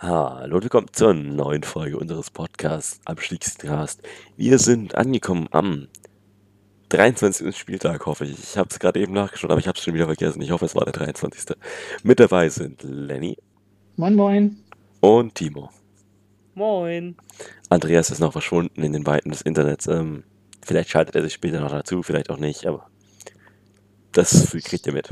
Hallo und willkommen zur neuen Folge unseres Podcasts Abstiegscast. Wir sind angekommen am 23. Spieltag, hoffe ich. Ich habe es gerade eben nachgeschaut, aber ich habe es schon wieder vergessen. Ich hoffe, es war der 23. Mit dabei sind Lenny Moin, moin. und Timo. Moin. Andreas ist noch verschwunden in den Weiten des Internets. Ähm, vielleicht schaltet er sich später noch dazu, vielleicht auch nicht, aber das kriegt ihr mit.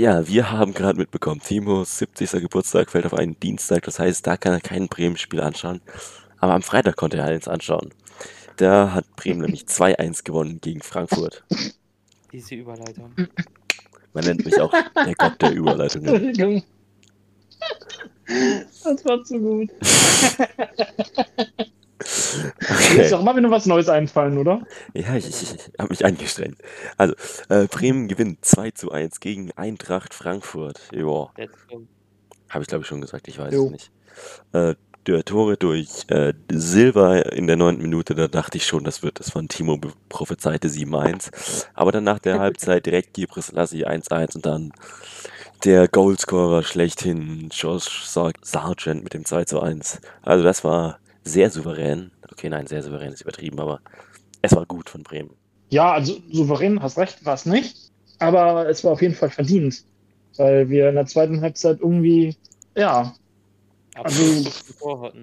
Ja, wir haben gerade mitbekommen, Timos 70. Geburtstag fällt auf einen Dienstag, das heißt, da kann er kein Bremen-Spiel anschauen. Aber am Freitag konnte er eins anschauen. Da hat Bremen nämlich 2-1 gewonnen gegen Frankfurt. Diese Überleitung. Man nennt mich auch der Gott der Überleitungen. Entschuldigung. Das war zu gut. Ist Okay. doch mal wieder was Neues einfallen, oder? Ja, ich, ich, ich habe mich angestrengt. Also, äh, Bremen gewinnt 2 zu 1 gegen Eintracht Frankfurt. Joa, habe ich glaube ich schon gesagt, ich weiß Jo. es nicht. Äh, der Tore durch äh, Silva in der neunten Minute, da dachte ich schon, das wird das von Timo prophezeite 7-1. Aber dann nach der Halbzeit direkt Gibris Lassi 1-1 und dann der Goalscorer schlechthin, Josh Sar Sargent mit dem 2 zu 1. Also das war sehr souverän. Okay, nein, sehr souverän ist übertrieben, aber es war gut von Bremen. Ja, also souverän, hast recht, war es nicht. Aber es war auf jeden Fall verdient. Weil wir in der zweiten Halbzeit irgendwie, ja, Also-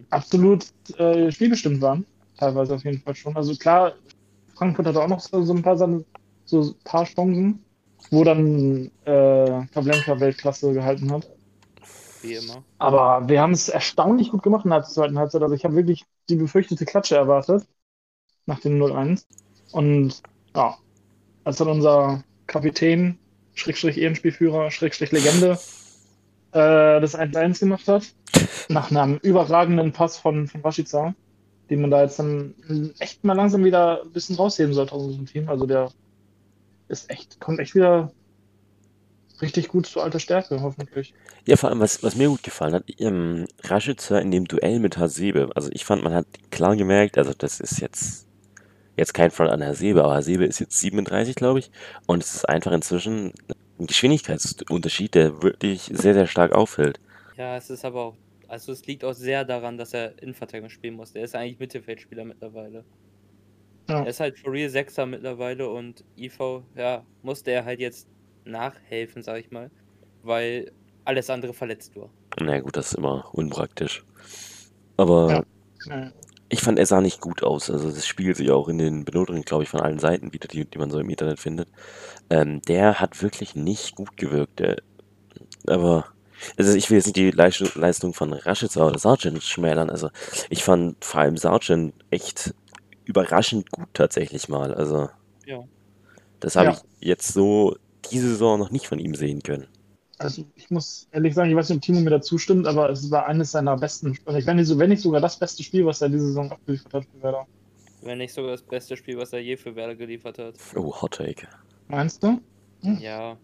Absolut äh, spielbestimmt waren. Teilweise auf jeden Fall schon. Also klar, Frankfurt hatte auch noch so, so ein paar Sachen, so ein paar Chancen, wo dann äh, Pavlenka Weltklasse gehalten hat. Wie immer. Aber wir haben es erstaunlich gut gemacht in der zweiten Halbzeit. Also ich habe wirklich die befürchtete Klatsche erwartet nach dem 0-1. Und ja, als dann unser Kapitän, Schrägstrich Ehrenspielführer, Schrägstrich Legende, äh, das 1-1 gemacht hat, nach einem überragenden Pass von, von Rashica, den man da jetzt dann echt mal langsam wieder ein bisschen rausheben sollte aus unserem Team. Also der ist echt, kommt echt wieder richtig gut zu alter Stärke, hoffentlich. Ja, vor allem, was, was mir gut gefallen hat, ähm, Rashica in dem Duell mit Hasebe. Also ich fand, man hat klar gemerkt, also das ist jetzt, jetzt kein Fall an Hasebe, aber Hasebe ist jetzt 37, glaube ich. Und es ist einfach inzwischen ein Geschwindigkeitsunterschied, der wirklich sehr, sehr stark auffällt. Ja, es ist aber auch. Also es liegt auch sehr daran, dass er Innenverteidigung spielen muss. Der ist eigentlich Mittelfeldspieler mittlerweile. Ja. Er ist halt for real Sechser mittlerweile und IV, ja, musste er halt jetzt nachhelfen, sag ich mal. Weil alles andere verletzt war. Na gut, das ist immer unpraktisch. Aber Ja. Ich fand, er sah nicht gut aus. Also das spiegelt sich auch in den Benotungen, glaube ich, von allen Seiten wieder, die, die man so im Internet findet. Ähm, der hat wirklich nicht gut gewirkt. Der, aber also ich will jetzt nicht die Leistung, Leistung von Rashica oder Sargent schmälern. Also ich fand vor allem Sargent echt überraschend gut tatsächlich mal. Also Ja. das habe Ja. ich jetzt so diese Saison noch nicht von ihm sehen können. Also ich muss ehrlich sagen, ich weiß nicht, ob Timo mir dazu stimmt, aber es war eines seiner besten, also wenn nicht, so, wenn nicht sogar das beste Spiel, was er diese Saison abgeliefert hat für Werder. Wenn nicht sogar das beste Spiel, was er je für Werder geliefert hat. Oh, Hot Take. Meinst du? Hm. Ja.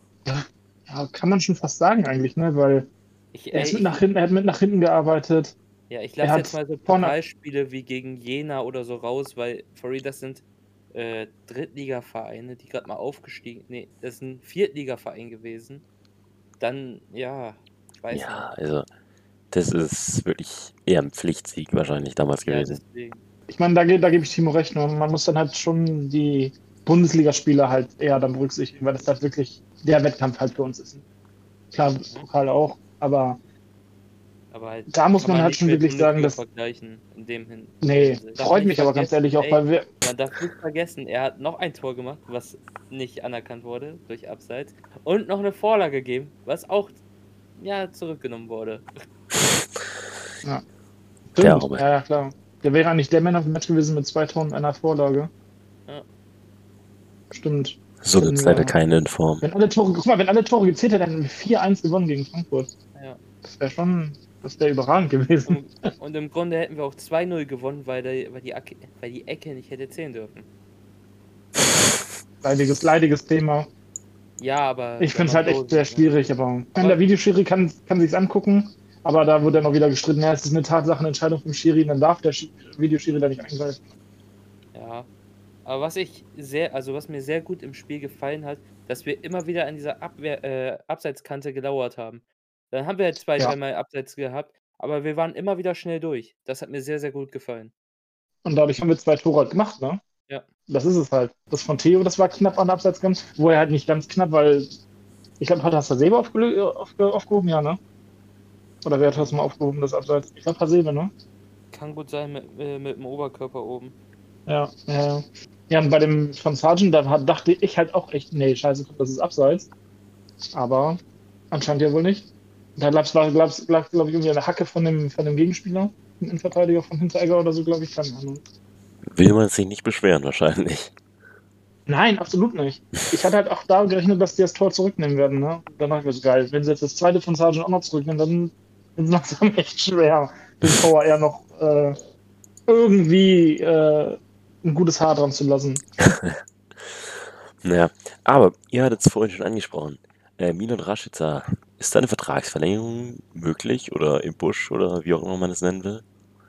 Ja, kann man schon fast sagen eigentlich, ne? Weil Ich, er, ey, mit nach hinten, er hat mit nach hinten gearbeitet. ja, ich lasse jetzt mal so vorne- Pokalspiele wie gegen Jena oder so raus, weil real, das sind äh, Drittligavereine, die gerade mal aufgestiegen. Nee, das ist ein Viertligaverein gewesen. Dann, ja, ich weiß Ja, also das ist wirklich eher ein Pflichtsieg wahrscheinlich damals nicht. Ja, gewesen. deswegen. Ich meine, da, da gebe ich Timo recht, nur man muss dann halt schon die Bundesligaspiele halt eher dann berücksichtigen, weil das halt wirklich der Wettkampf halt für uns ist. Klar, Pokal auch, aber Aber halt, Da muss kann man halt schon wirklich sagen, dass- vergleichen in dem hin. nee, Darf freut mich aber ganz ehrlich auch, ey, weil wir, Man darf nicht vergessen, er hat noch ein Tor gemacht, was nicht anerkannt wurde durch Abseits. Und noch eine Vorlage gegeben, was auch ja, zurückgenommen wurde. Stimmt. Der Arme. Ja, ja, klar. Der wäre eigentlich der Man of the Match gewesen mit zwei Toren und einer Vorlage. Ja. Stimmt. So gibt es Ja. leider keine in Form. Wenn alle Tore, guck mal, wenn alle Tore gezählt hätten, hätten wir 4-1 gewonnen gegen Frankfurt. Ja. Das wäre schon, das wäre überragend gewesen. Und, und im Grunde hätten wir auch 2-0 gewonnen, weil, der, weil, die Ecke, weil die Ecke nicht hätte zählen dürfen. Leidiges, leidiges Thema. Ja, aber. Ich finde es halt echt sehr ne? schwierig, aber wenn der Videoschiri kann, kann sich's angucken, aber da wurde dann auch wieder gestritten, ja, es ist eine Tatsachenentscheidung vom Schiri, dann darf der Sch- Videoschiri da nicht eingreifen. Ja. Aber was ich sehr, also was mir sehr gut im Spiel gefallen hat, dass wir immer wieder an dieser Abwehr, äh, Abseitskante gelauert haben. Dann haben wir halt zwei, Ja. dreimal Abseits gehabt, aber wir waren immer wieder schnell durch. Das hat mir sehr, sehr gut gefallen. Und dadurch haben wir zwei Tore gemacht, ne? Ja. Das ist es halt. Das von Theo, das war knapp an der Abseitsgrenze. Wo er halt nicht ganz knapp, weil ich glaube, hat Hasebe aufgelö- aufge aufgehoben, ja, ne? Oder wer hat das mal aufgehoben, das Abseits? Ich glaube Hasebe, ne? Kann gut sein mit, äh, mit dem Oberkörper oben. Ja, ja, ja. Ja, und bei dem von Sargent, da dachte ich halt auch echt, nee, scheiße, das ist Abseits. Aber anscheinend ja wohl nicht. Da lag es, glaube glaub, glaub ich, irgendwie eine Hacke von dem, von dem Gegenspieler, dem Innenverteidiger von Hinteregger oder so, glaube ich, keine Ahnung. Will man sich nicht beschweren, wahrscheinlich. Nein, absolut nicht. Ich hatte halt auch da gerechnet, dass die das Tor zurücknehmen werden. Ne? Dann dachte ich mir so geil, wenn sie jetzt das zweite von Sargent auch noch zurücknehmen, dann wird es langsam echt schwer, den VAR noch äh, irgendwie äh, ein gutes Haar dran zu lassen. Naja, aber ihr hattet es vorhin schon angesprochen. Äh, Milan Rashica, ist da eine Vertragsverlängerung möglich oder im Busch oder wie auch immer man es nennen will?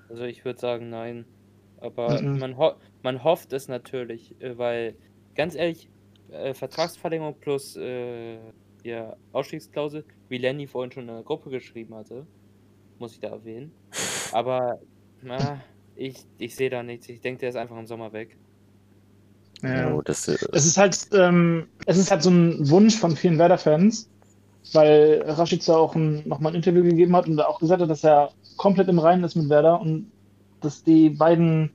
Also ich würde sagen, nein. Aber Mhm. man, ho man hofft es natürlich, äh, weil ganz ehrlich, äh, Vertragsverlängerung plus äh, ja, Ausstiegsklausel, wie Lenny vorhin schon in der Gruppe geschrieben hatte, muss ich da erwähnen. Aber na, ich, ich sehe da nichts. Ich denke, der ist einfach im Sommer weg. Ja, das, äh, Es ist halt, ähm, es ist halt so ein Wunsch von vielen Werder-Fans, weil Rashica auch ein, nochmal ein Interview gegeben hat und auch gesagt hat, dass er komplett im Reinen ist mit Werder und dass die beiden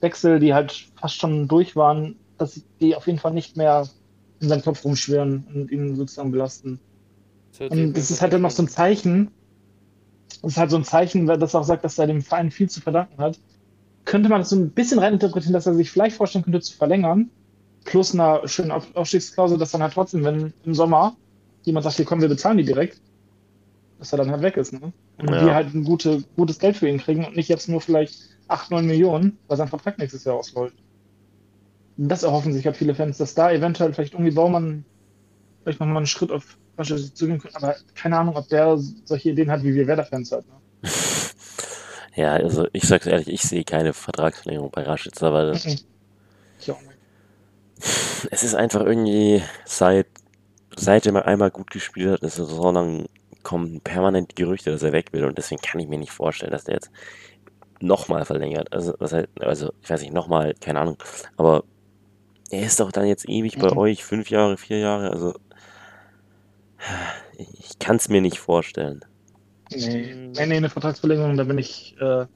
Wechsel, die halt fast schon durch waren, dass die auf jeden Fall nicht mehr in seinem Kopf rumschwirren und ihn sozusagen belasten. Das Und das ist halt dann noch so ein Zeichen, das ist halt so ein Zeichen, das auch sagt, dass er dem Verein viel zu verdanken hat. Könnte man das so ein bisschen reininterpretieren, dass er sich vielleicht vorstellen könnte zu verlängern, plus einer schönen Auf- Aufstiegsklausel, dass dann halt trotzdem, wenn im Sommer jemand sagt, hier kommen, wir bezahlen die direkt, dass er dann halt weg ist. Ne? Und Ja. wir halt ein gute, gutes Geld für ihn kriegen und nicht jetzt nur vielleicht 8, 9 Millionen, weil sein Vertrag nächstes Jahr ausläuft. Das erhoffen sich halt viele Fans, dass da eventuell vielleicht irgendwie Baumann vielleicht nochmal einen Schritt auf Rashica zugehen könnte, aber keine Ahnung, ob der solche Ideen hat, wie wir Werder-Fans halt. Ne? ja, also ich sag's ehrlich, ich sehe keine Vertragsverlängerung bei Rashica, weil das, Mhm. Es ist einfach irgendwie seit, seit er mal einmal gut gespielt hat, eine Saison lang kommen permanent Gerüchte, dass er weg will und deswegen kann ich mir nicht vorstellen, dass der jetzt nochmal verlängert. Also, was halt, also ich weiß nicht, nochmal, keine Ahnung, aber er ist doch dann jetzt ewig bei Mhm. euch, fünf Jahre, vier Jahre, also ich kann es mir nicht vorstellen. Nee, Mhm. nee, nee, eine Vertragsverlängerung, da bin ich, äh,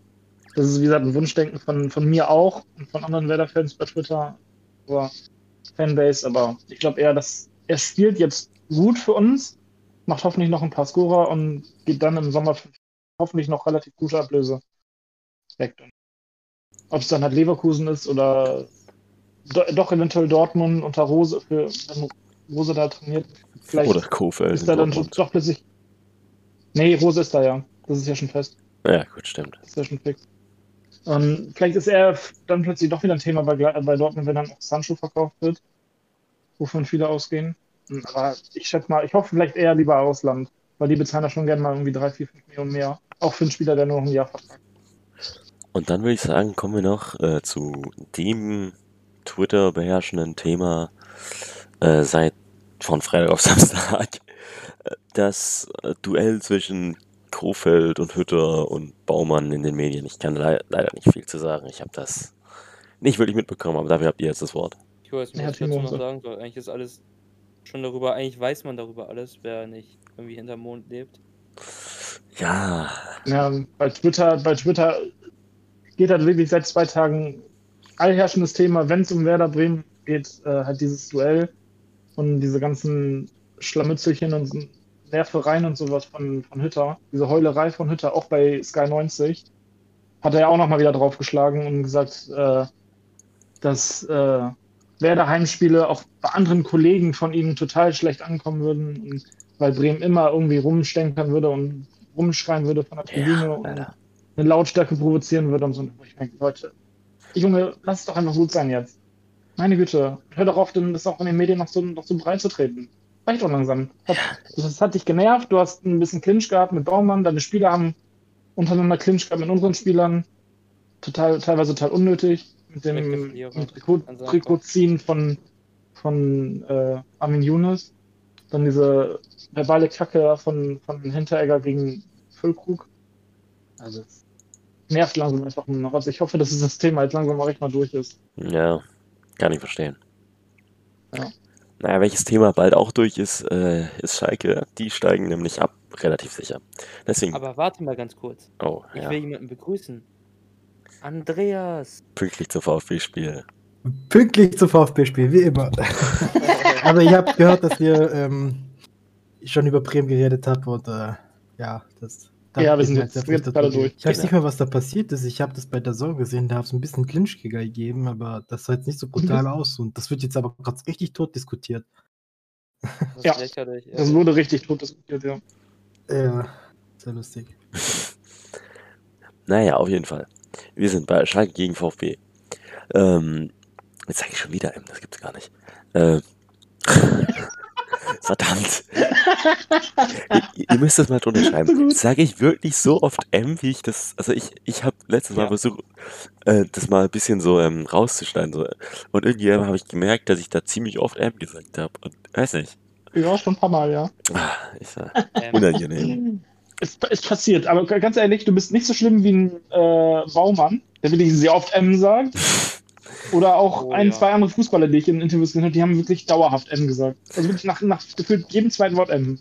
das ist wie gesagt ein Wunschdenken von, von mir auch und von anderen Werder-Fans bei Twitter, oder Fanbase, aber ich glaube eher, dass er spielt jetzt gut für uns, macht hoffentlich noch ein paar Scorer und geht dann im Sommer hoffentlich noch relativ gute Ablöse weg. Ob es dann halt Leverkusen ist oder do, doch eventuell Dortmund unter Rose, für, wenn Rose da trainiert, vielleicht Oder Kofeld. ist da dann doch plötzlich. Nee, Rose ist da ja. Das ist ja schon fest. Ja, gut, stimmt. Das ist ja schon fix. Und vielleicht ist er dann plötzlich doch wieder ein Thema bei, bei Dortmund, wenn dann auch Sancho verkauft wird, wovon viele ausgehen. Hm, Aber ich schätze mal, ich hoffe vielleicht eher lieber Ausland, weil die bezahlen da schon gerne mal irgendwie 3, 4, 5 Millionen mehr. Auch für einen Spieler, der nur noch ein Jahr vertragt. Und dann würde ich sagen, kommen wir noch äh, zu dem Twitter beherrschenden Thema äh, seit von Freitag auf Samstag. Das äh, Duell zwischen Kofeld und Hütter und Baumann in den Medien. Ich kann lei- leider nicht viel zu sagen. Ich habe das nicht wirklich mitbekommen, aber dafür habt ihr jetzt das Wort. Ich weiß nicht, was ich dazu noch sagen soll. Eigentlich ist alles schon darüber, eigentlich weiß man darüber alles, wer nicht irgendwie hinterm Mond lebt. Ja, Ja, bei Twitter, bei Twitter geht halt wirklich seit zwei Tagen allherrschendes Thema, wenn es um Werder Bremen geht, äh, halt dieses Duell und diese ganzen Schlammützelchen und Nervereien und sowas von, von Hütter, diese Heulerei von Hütter, auch bei Sky 90, hat er ja auch nochmal wieder draufgeschlagen und gesagt, äh, dass äh, Werder Heimspiele auch bei anderen Kollegen von ihm total schlecht ankommen würden, und weil Bremen immer irgendwie rumstenkern würde und rumschreien würde von der Tribüne ja, und eine Lautstärke provozieren würde und so. Wo ich denke, Leute, Junge, lass es doch einfach gut sein jetzt. Meine Güte, hör doch auf, denn das auch in den Medien noch so, noch so breit zu treten. Reicht doch langsam. Hat, das hat dich genervt, du hast ein bisschen Clinch gehabt mit Baumann, deine Spieler haben untereinander Clinch gehabt mit unseren Spielern. Total, teilweise total unnötig. Mit dem mit Trikot. Trikotziehen von, von äh, Armin Younes. Dann diese verbale Kacke von, von Hinteregger gegen Füllkrug. Also, es nervt langsam einfach nur noch. Also, ich hoffe, dass das Thema jetzt langsam mal recht mal durch ist. Ja, kann ich verstehen. Ja. Naja, welches Thema bald auch durch ist, äh, ist Schalke. Die steigen nämlich ab, relativ sicher. Deswegen, Aber warte mal ganz kurz. oh, Ich ja, will jemanden begrüßen. Andreas. pünktlich zum VfB-Spiel. Pünktlich zum VfB-Spiel, wie immer. Aber ich habe gehört, dass ihr ähm, schon über Bremen geredet habt und äh, ja, das. Ja, wir sind jetzt- jetzt gerade durch. Ich weiß Genau. nicht mehr, was da passiert ist. Ich habe das bei der Sorge gesehen, da hat es ein bisschen Clinch gegeben, aber das sah jetzt nicht so brutal aus. Und das wird jetzt aber gerade richtig tot diskutiert. Das ist Ja, lächerlich. Das wurde richtig tot diskutiert, ja. Ja, sehr lustig. Naja, auf jeden Fall. Wir sind bei Schalke gegen VfB. Ähm, jetzt sage ich schon wieder M, das gibt's gar nicht. Äh, verdammt. ihr, ihr müsst das mal drunter So schreiben. Sage ich wirklich so oft M, wie ich das. Also ich, ich habe letztes Mal Ja. versucht, äh, das mal ein bisschen so ähm, rauszuschneiden. So. Und irgendwie habe ich gemerkt, dass ich da ziemlich oft M gesagt habe. Und weiß nicht. Ja, schon ein paar Mal, ja. Ah, ist ja unangenehm. Es ist passiert, aber ganz ehrlich, du bist nicht so schlimm wie ein äh, Baumann, der wirklich sehr oft M sagt. Oder auch Oh, ein, ja. zwei andere Fußballer, die ich in Interviews gesehen habe, die haben wirklich dauerhaft M gesagt. Also wirklich nach, nach gefühlt jedem zweiten Wort M.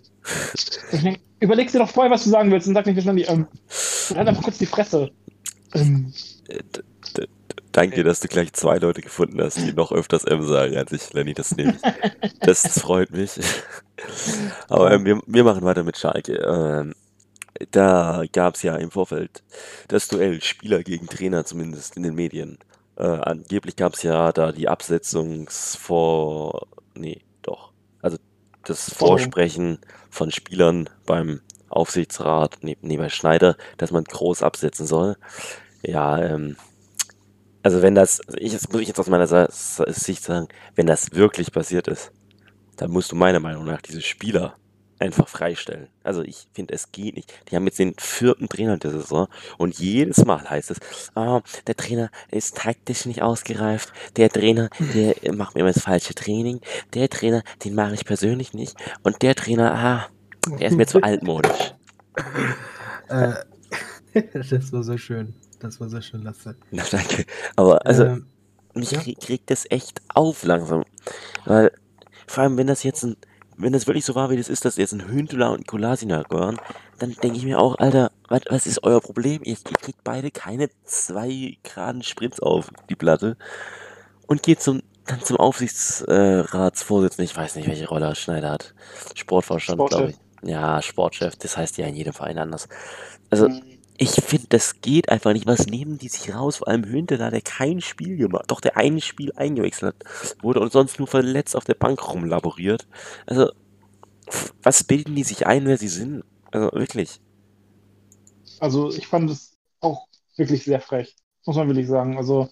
Ich überlegst dir doch vorher, was du sagen willst und sag nicht schnell die M. Und halt einfach kurz die Fresse. Ähm, Äh, Danke, Okay. dass du gleich zwei Leute gefunden hast, die noch öfters M sagen als ich, Lenny. Das nehme ich. Das, das freut mich. Aber ähm, wir, wir machen weiter mit Schalke. Ähm, da gab es ja im Vorfeld das Duell Spieler gegen Trainer, zumindest in den Medien. Äh, angeblich gab es ja da die Absetzungsvor... Nee, doch. Also das? Vorsprechen von Spielern beim Aufsichtsrat, nee, nee, bei Schneider, dass man groß absetzen soll. Ja, ähm, also wenn das, ich, das muss ich jetzt aus meiner Sicht sagen, wenn das wirklich passiert ist, dann musst du meiner Meinung nach diese Spieler einfach freistellen. Also ich finde, es geht nicht. Die haben jetzt den vierten Trainer der Saison und jedes Mal heißt es, ah, der Trainer ist taktisch nicht ausgereift, der Trainer, der macht mir immer das falsche Training, der Trainer, den mache ich persönlich nicht und der Trainer, ah, der ist mir zu altmodisch. Äh, das war so schön. Das war so schön, Lasse. Na, danke. Aber also, Ähm, mich ja. krieg, kriegt das echt auf langsam. Weil, vor allem, wenn das jetzt ein, wenn das wirklich so war, wie das ist, dass jetzt ein Hündler und ein Kolasinac waren, dann denke ich mir auch, Alter, was, was ist euer Problem? Ihr, ihr kriegt beide keine zwei geraden Sprints auf die Platte und geht zum, dann zum Aufsichtsratsvorsitzenden. Ich weiß nicht, welche Rolle Schneider hat. Sportvorstand, glaube ich. Ja, Sportchef, das heißt ja in jedem Verein anders. Also, ich finde, das geht einfach nicht. Was nehmen die sich raus? Vor allem Hünteler, der kein Spiel gemacht, doch der ein Spiel eingewechselt hat, wurde und sonst nur verletzt auf der Bank rumlaboriert. Also, was bilden die sich ein, wer sie sind? Also, wirklich. Also ich fand es auch wirklich sehr frech, muss man wirklich sagen. Also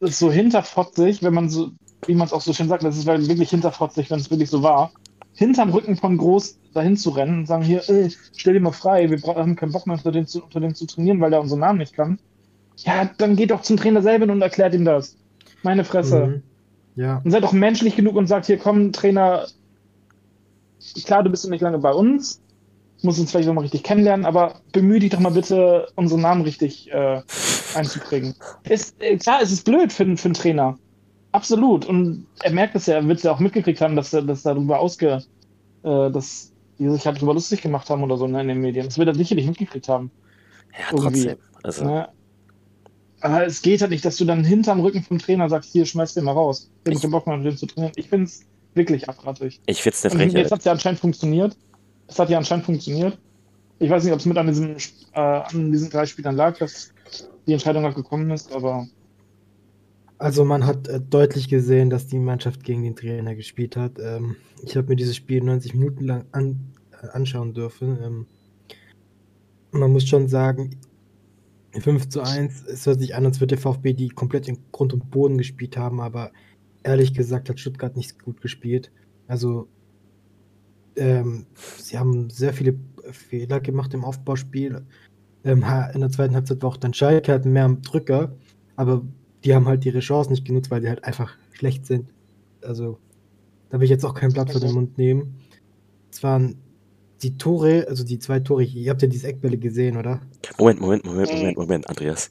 das ist so hinterfotzig, wenn man so, wie man es auch so schön sagt, das ist wirklich hinterfotzig, wenn es wirklich so war. Hinterm Rücken von Groß dahin zu rennen und sagen, hier, ey, stell dir mal frei, wir haben keinen Bock mehr unter dem, zu, unter dem zu trainieren, weil der unseren Namen nicht kann. Ja, dann geht doch zum Trainer selber und erklärt ihm das. Meine Fresse. mhm. Ja, Und seid doch menschlich genug und sagt, hier komm, Trainer, klar, du bist noch nicht lange bei uns, musst uns vielleicht noch mal richtig kennenlernen, aber bemühe dich doch mal bitte, unseren Namen richtig äh, einzuprägen. Ist, äh, klar, es ist blöd für, für einen Trainer. Absolut. Und er merkt es ja, er wird es ja auch mitgekriegt haben, dass, er- dass darüber ausge, äh, dass die sich halt darüber lustig gemacht haben oder so ne, in den Medien. Das wird er sicherlich mitgekriegt haben. Ja, Irgendwie, trotzdem. Also, Ne? Aber es geht halt nicht, dass du dann hinterm Rücken vom Trainer sagst, hier, schmeiß den mal raus. Ich hab Ich- keinen Bock mehr mit dem zu trainieren. Ich finde es wirklich abartig. ich finde es eine Und jetzt Frechheit. hat es ja anscheinend funktioniert. Es hat ja anscheinend funktioniert. Ich weiß nicht, ob es mit an diesen, äh, an diesen drei Spielern lag, dass die Entscheidung halt gekommen ist, aber also man hat äh, deutlich gesehen, dass die Mannschaft gegen den Trainer gespielt hat. Ähm, ich habe mir dieses Spiel 90 Minuten lang an, äh, anschauen dürfen. Ähm, man muss schon sagen, 5 zu 1, es hört sich an, als würde der VfB die komplett in Grund und Boden gespielt haben, aber ehrlich gesagt hat Stuttgart nicht gut gespielt. Also ähm, sie haben sehr viele Fehler gemacht im Aufbauspiel. Ähm, in der zweiten Halbzeit war auch dann Schalke hatten mehr am Drücker, aber die haben halt ihre Chance nicht genutzt, weil die halt einfach schlecht sind. Also da will ich jetzt auch kein Blatt vor den Mund nehmen. Es waren die Tore, also die zwei Tore, ihr habt ja diese Eckbälle gesehen, oder? Moment, Moment, Moment, Moment, Moment, Andreas.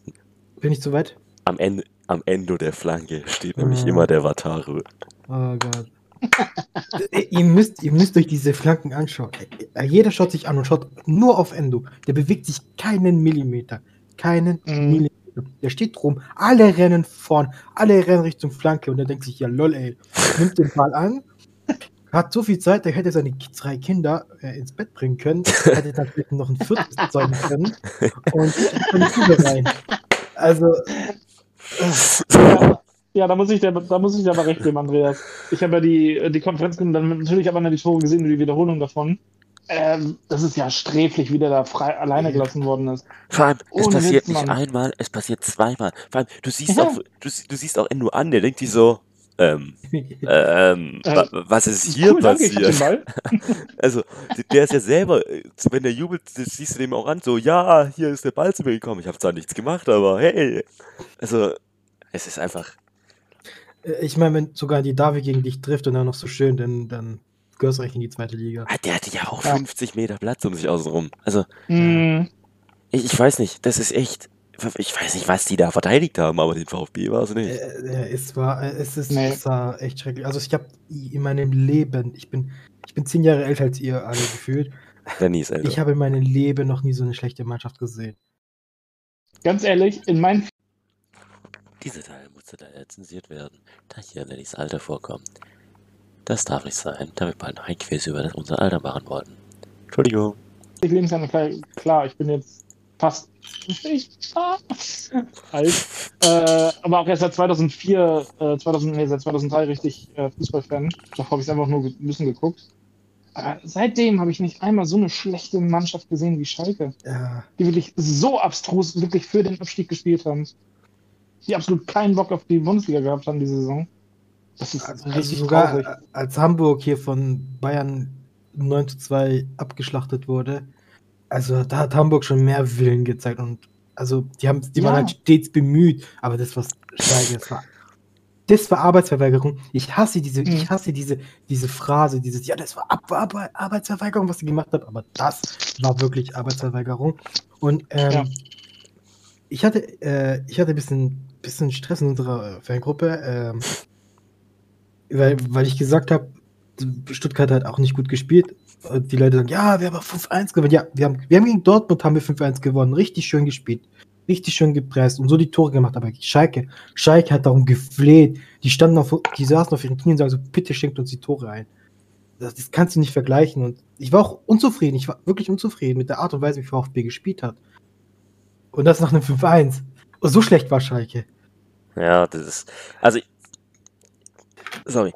Bin ich zu weit? Am Ende, am Ende der Flanke steht nämlich Ah. immer der Wataru. Oh Gott. Äh, ihr, müsst, ihr müsst euch diese Flanken anschauen. Äh, Jeder schaut sich an und schaut nur auf Endo. Der bewegt sich keinen Millimeter. Keinen Mhm. Millimeter. Der steht rum. Alle rennen vorn. Alle rennen Richtung Flanke. Und er denkt sich, ja lol, ey. Nimmt den Ball an. Hat so viel Zeit, der hätte seine drei Kinder äh, ins Bett bringen können. Hätte dann noch ein viertes zeugen können. Und dann rein. Also, Ja, da muss ich dir, da muss ich dir aber recht geben, Andreas. Ich habe ja die, die Konferenz genommen, dann natürlich aber die Tore gesehen und die Wiederholung davon. Ähm, das ist ja sträflich, wie der da frei alleine gelassen worden ist. Vor allem, es Ohne passiert Witz, nicht Mann. einmal, es passiert zweimal. Vor allem, du siehst Ja. auch, du, du siehst auch Endo an, der denkt sich so, ähm, ähm, Äh, wa- was ist hier Cool, danke, passiert? Ball. Also, der ist ja selber, äh, wenn der jubelt, siehst du dem auch an, so, ja, hier ist der Ball zu mir gekommen. Ich habe zwar nichts gemacht, aber hey. Also, es ist einfach, Äh, Ich meine, wenn sogar die Davi gegen dich trifft und dann noch so schön, dann, dann eigentlich in die zweite Liga. ah, der hatte ja auch Ja. 50 Meter Platz um sich außenrum. Also, Hm, ich, ich weiß nicht, das ist echt, ich weiß nicht, was die da verteidigt haben, aber den VfB war es nicht. Äh, äh, es war, äh, es ist, Nee. es war echt schrecklich. Also ich habe in meinem Leben, ich bin, ich bin zehn Jahre älter als ihr alle gefühlt. Danny ist älter. Ich habe in meinem Leben noch nie so eine schlechte Mannschaft gesehen. ganz ehrlich, in meinen Dieser Teil musste daher zensiert werden, da hier Lennys Alter vorkommt. Das darf nicht sein, da wir bald ein Quiz über das unser Alter machen wollten. Entschuldigung. Lebensjahren klar, klar, ich bin jetzt fast ich, alt, äh, aber auch erst seit 2004, äh, 2000, nee, seit 2003 richtig äh, Fußballfan. Doch habe ich es einfach nur ein bisschen geguckt. Aber seitdem habe ich nicht einmal so eine schlechte Mannschaft gesehen wie Schalke, Ja, die wirklich so abstrus wirklich für den Abstieg gespielt haben. Die absolut keinen Bock auf die Bundesliga gehabt haben diese Saison. Das ist also richtig sogar traurig. als Hamburg hier von Bayern 9 zu 2 abgeschlachtet wurde, also da hat Hamburg schon mehr Willen gezeigt und also die haben, die waren Ja. halt stets bemüht, aber das was Schalke, das war das war Arbeitsverweigerung. Ich hasse diese, Mhm. ich hasse diese, diese Phrase, dieses, ja, das war Ab Ab Arbeitsverweigerung, was sie gemacht haben, aber das war wirklich Arbeitsverweigerung. Und ähm, Ja. ich hatte, äh, ich hatte ein bisschen, bisschen Stress in unserer äh, Fangruppe, ähm, weil, weil ich gesagt habe, Stuttgart hat auch nicht gut gespielt. Die Leute sagen, ja, wir haben 5-1 gewonnen. Ja, wir haben, wir haben gegen Dortmund haben wir 5-1 gewonnen. Richtig schön gespielt. Richtig schön gepresst und so die Tore gemacht. Aber Schalke, Schalke hat darum gefleht. Die standen auf, die saßen auf ihren Knien und sagen so, bitte schenkt uns die Tore ein. Das, das kannst du nicht vergleichen. Und ich war auch unzufrieden. Ich war wirklich unzufrieden mit der Art und Weise, wie VfB gespielt hat. Und das nach einem 5-1. Und so schlecht war Schalke. Ja, das ist. Also. Sorry.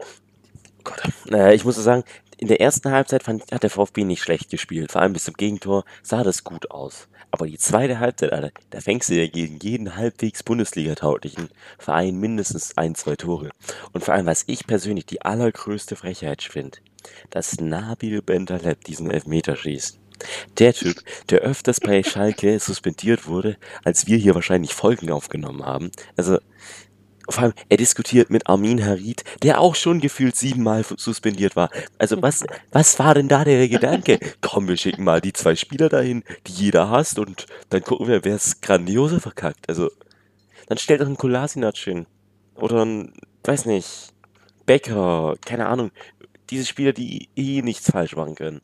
Gott. Naja, ich muss so sagen, in der ersten Halbzeit fand, hat der VfB nicht schlecht gespielt. Vor allem bis zum Gegentor sah das gut aus. Aber die zweite Halbzeit, Alter, da fängst du ja gegen jeden halbwegs Bundesliga-tauglichen Verein mindestens ein, zwei Tore. Und vor allem, was ich persönlich die allergrößte Frechheit finde, dass Nabil Bentaleb diesen Elfmeter schießt. Der Typ, der öfters bei Schalke suspendiert wurde, als wir hier wahrscheinlich Folgen aufgenommen haben. Also, vor allem, er diskutiert mit Armin Harid, der auch schon gefühlt siebenmal suspendiert war. Also, was, was war denn da der Gedanke? Komm, wir schicken mal die zwei Spieler dahin, die jeder hasst, und dann gucken wir, wer es grandiose verkackt. Also, dann stellt doch einen Kolasinac hin. Oder ein, weiß nicht, Becker, keine Ahnung. Diese Spieler, die eh nichts falsch machen können.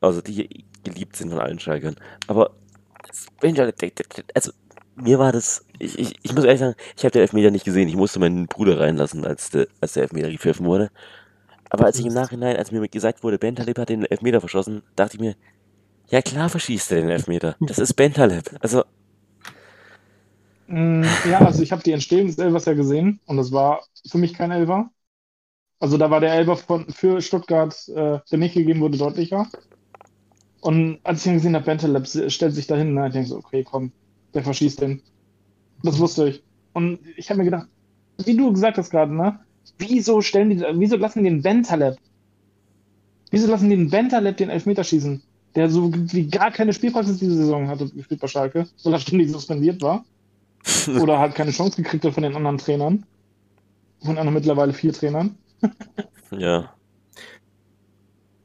Also, die geliebt sind von allen Schalkern. Aber, also, mir war das, ich, ich, ich muss ehrlich sagen, ich habe den Elfmeter nicht gesehen. Ich musste meinen Bruder reinlassen, als der, als der Elfmeter gepfiffen wurde. Aber als ich im Nachhinein, als mir gesagt wurde, Bentaleb hat den Elfmeter verschossen, dachte ich mir, ja klar verschießt er den Elfmeter. Das ist Bentaleb. Also, Mm, Ja, also ich habe die Entstehung des Elfers ja gesehen und das war für mich kein Elfer. Also da war der Elfer von, für Stuttgart, äh, der nicht gegeben wurde, deutlicher. Und als ich ihn gesehen habe, Bentaleb stellt sich dahin, ne, ich denke so, okay, komm, der verschießt den. Das wusste ich. Und ich habe mir gedacht, wie du gesagt hast gerade, ne, wieso stellen die, wieso lassen die den Bentaleb, wieso lassen die den Bentaleb den Elfmeter schießen? Der so wie gar keine Spielpraxis diese Saison hatte, gespielt bei Schalke, weil er ständig suspendiert war oder halt keine Chance gekriegt hat von den anderen Trainern. Von anderen mittlerweile vier Trainern. ja.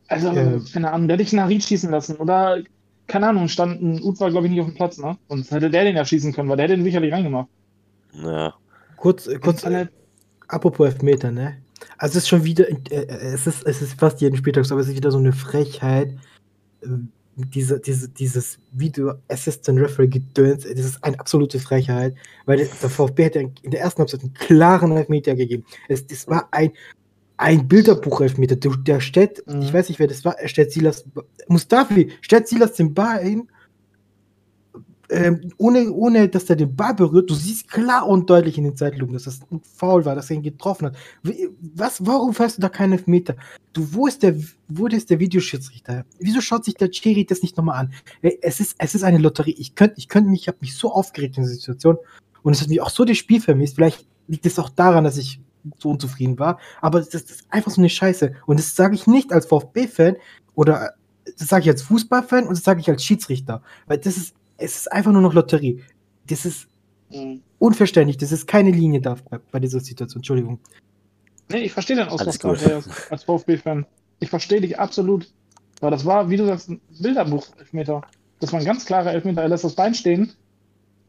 Also, Äh. keine Ahnung, der hätte ich einen Harit schießen lassen. Oder, keine Ahnung, stand ein Ut war, glaube ich, nicht auf dem Platz, ne? Sonst hätte der den ja schießen können, weil der hätte den sicherlich reingemacht. Ja. Kurz, äh, kurz Alle- apropos Elfmeter, ne? Also es ist schon wieder, äh, äh, es ist, es ist fast jeden Spieltag so, aber es ist wieder so eine Frechheit. äh, Diese, diese, dieses Video Assistant Referee Gedöns, das ist eine absolute Frechheit, weil der der VfB hat ja in der ersten Halbzeit einen klaren Elfmeter gegeben. Es, das war ein, ein Bilderbuch-Elfmeter. Der, der stellt, Mhm. ich weiß nicht, wer das war, er stellt Silas, Mustafi, stellt Silas den Ball hin, ähm, ohne, ohne dass er den Ball berührt. Du siehst klar und deutlich in den Zeitlupen, dass das ein Foul war, dass er ihn getroffen hat. Was, warum fährst du da keinen Elfmeter? Du, wo ist der, wo ist der Videoschiedsrichter? Wieso schaut sich der Chiri das nicht nochmal an? Es ist, es ist eine Lotterie. Ich könnte, ich könnte mich, ich habe mich so aufgeregt in der Situation und es hat mich auch so das Spiel vermisst. Vielleicht liegt es auch daran, dass ich so unzufrieden war, aber das, das ist einfach so eine Scheiße. Und das sage ich nicht als VfB-Fan oder das sage ich als Fußballfan und das sage ich als Schiedsrichter, weil das ist, es ist einfach nur noch Lotterie. Das ist Mhm. unverständlich. Das ist keine Linie da bei, bei dieser Situation. Entschuldigung. Nee, ich verstehe den Ausdruck als, als VfB-Fan. Ich verstehe dich absolut. Weil das war, wie du sagst, ein Bilderbuch-Elfmeter. Das war ein ganz klarer Elfmeter. Er lässt das Bein stehen,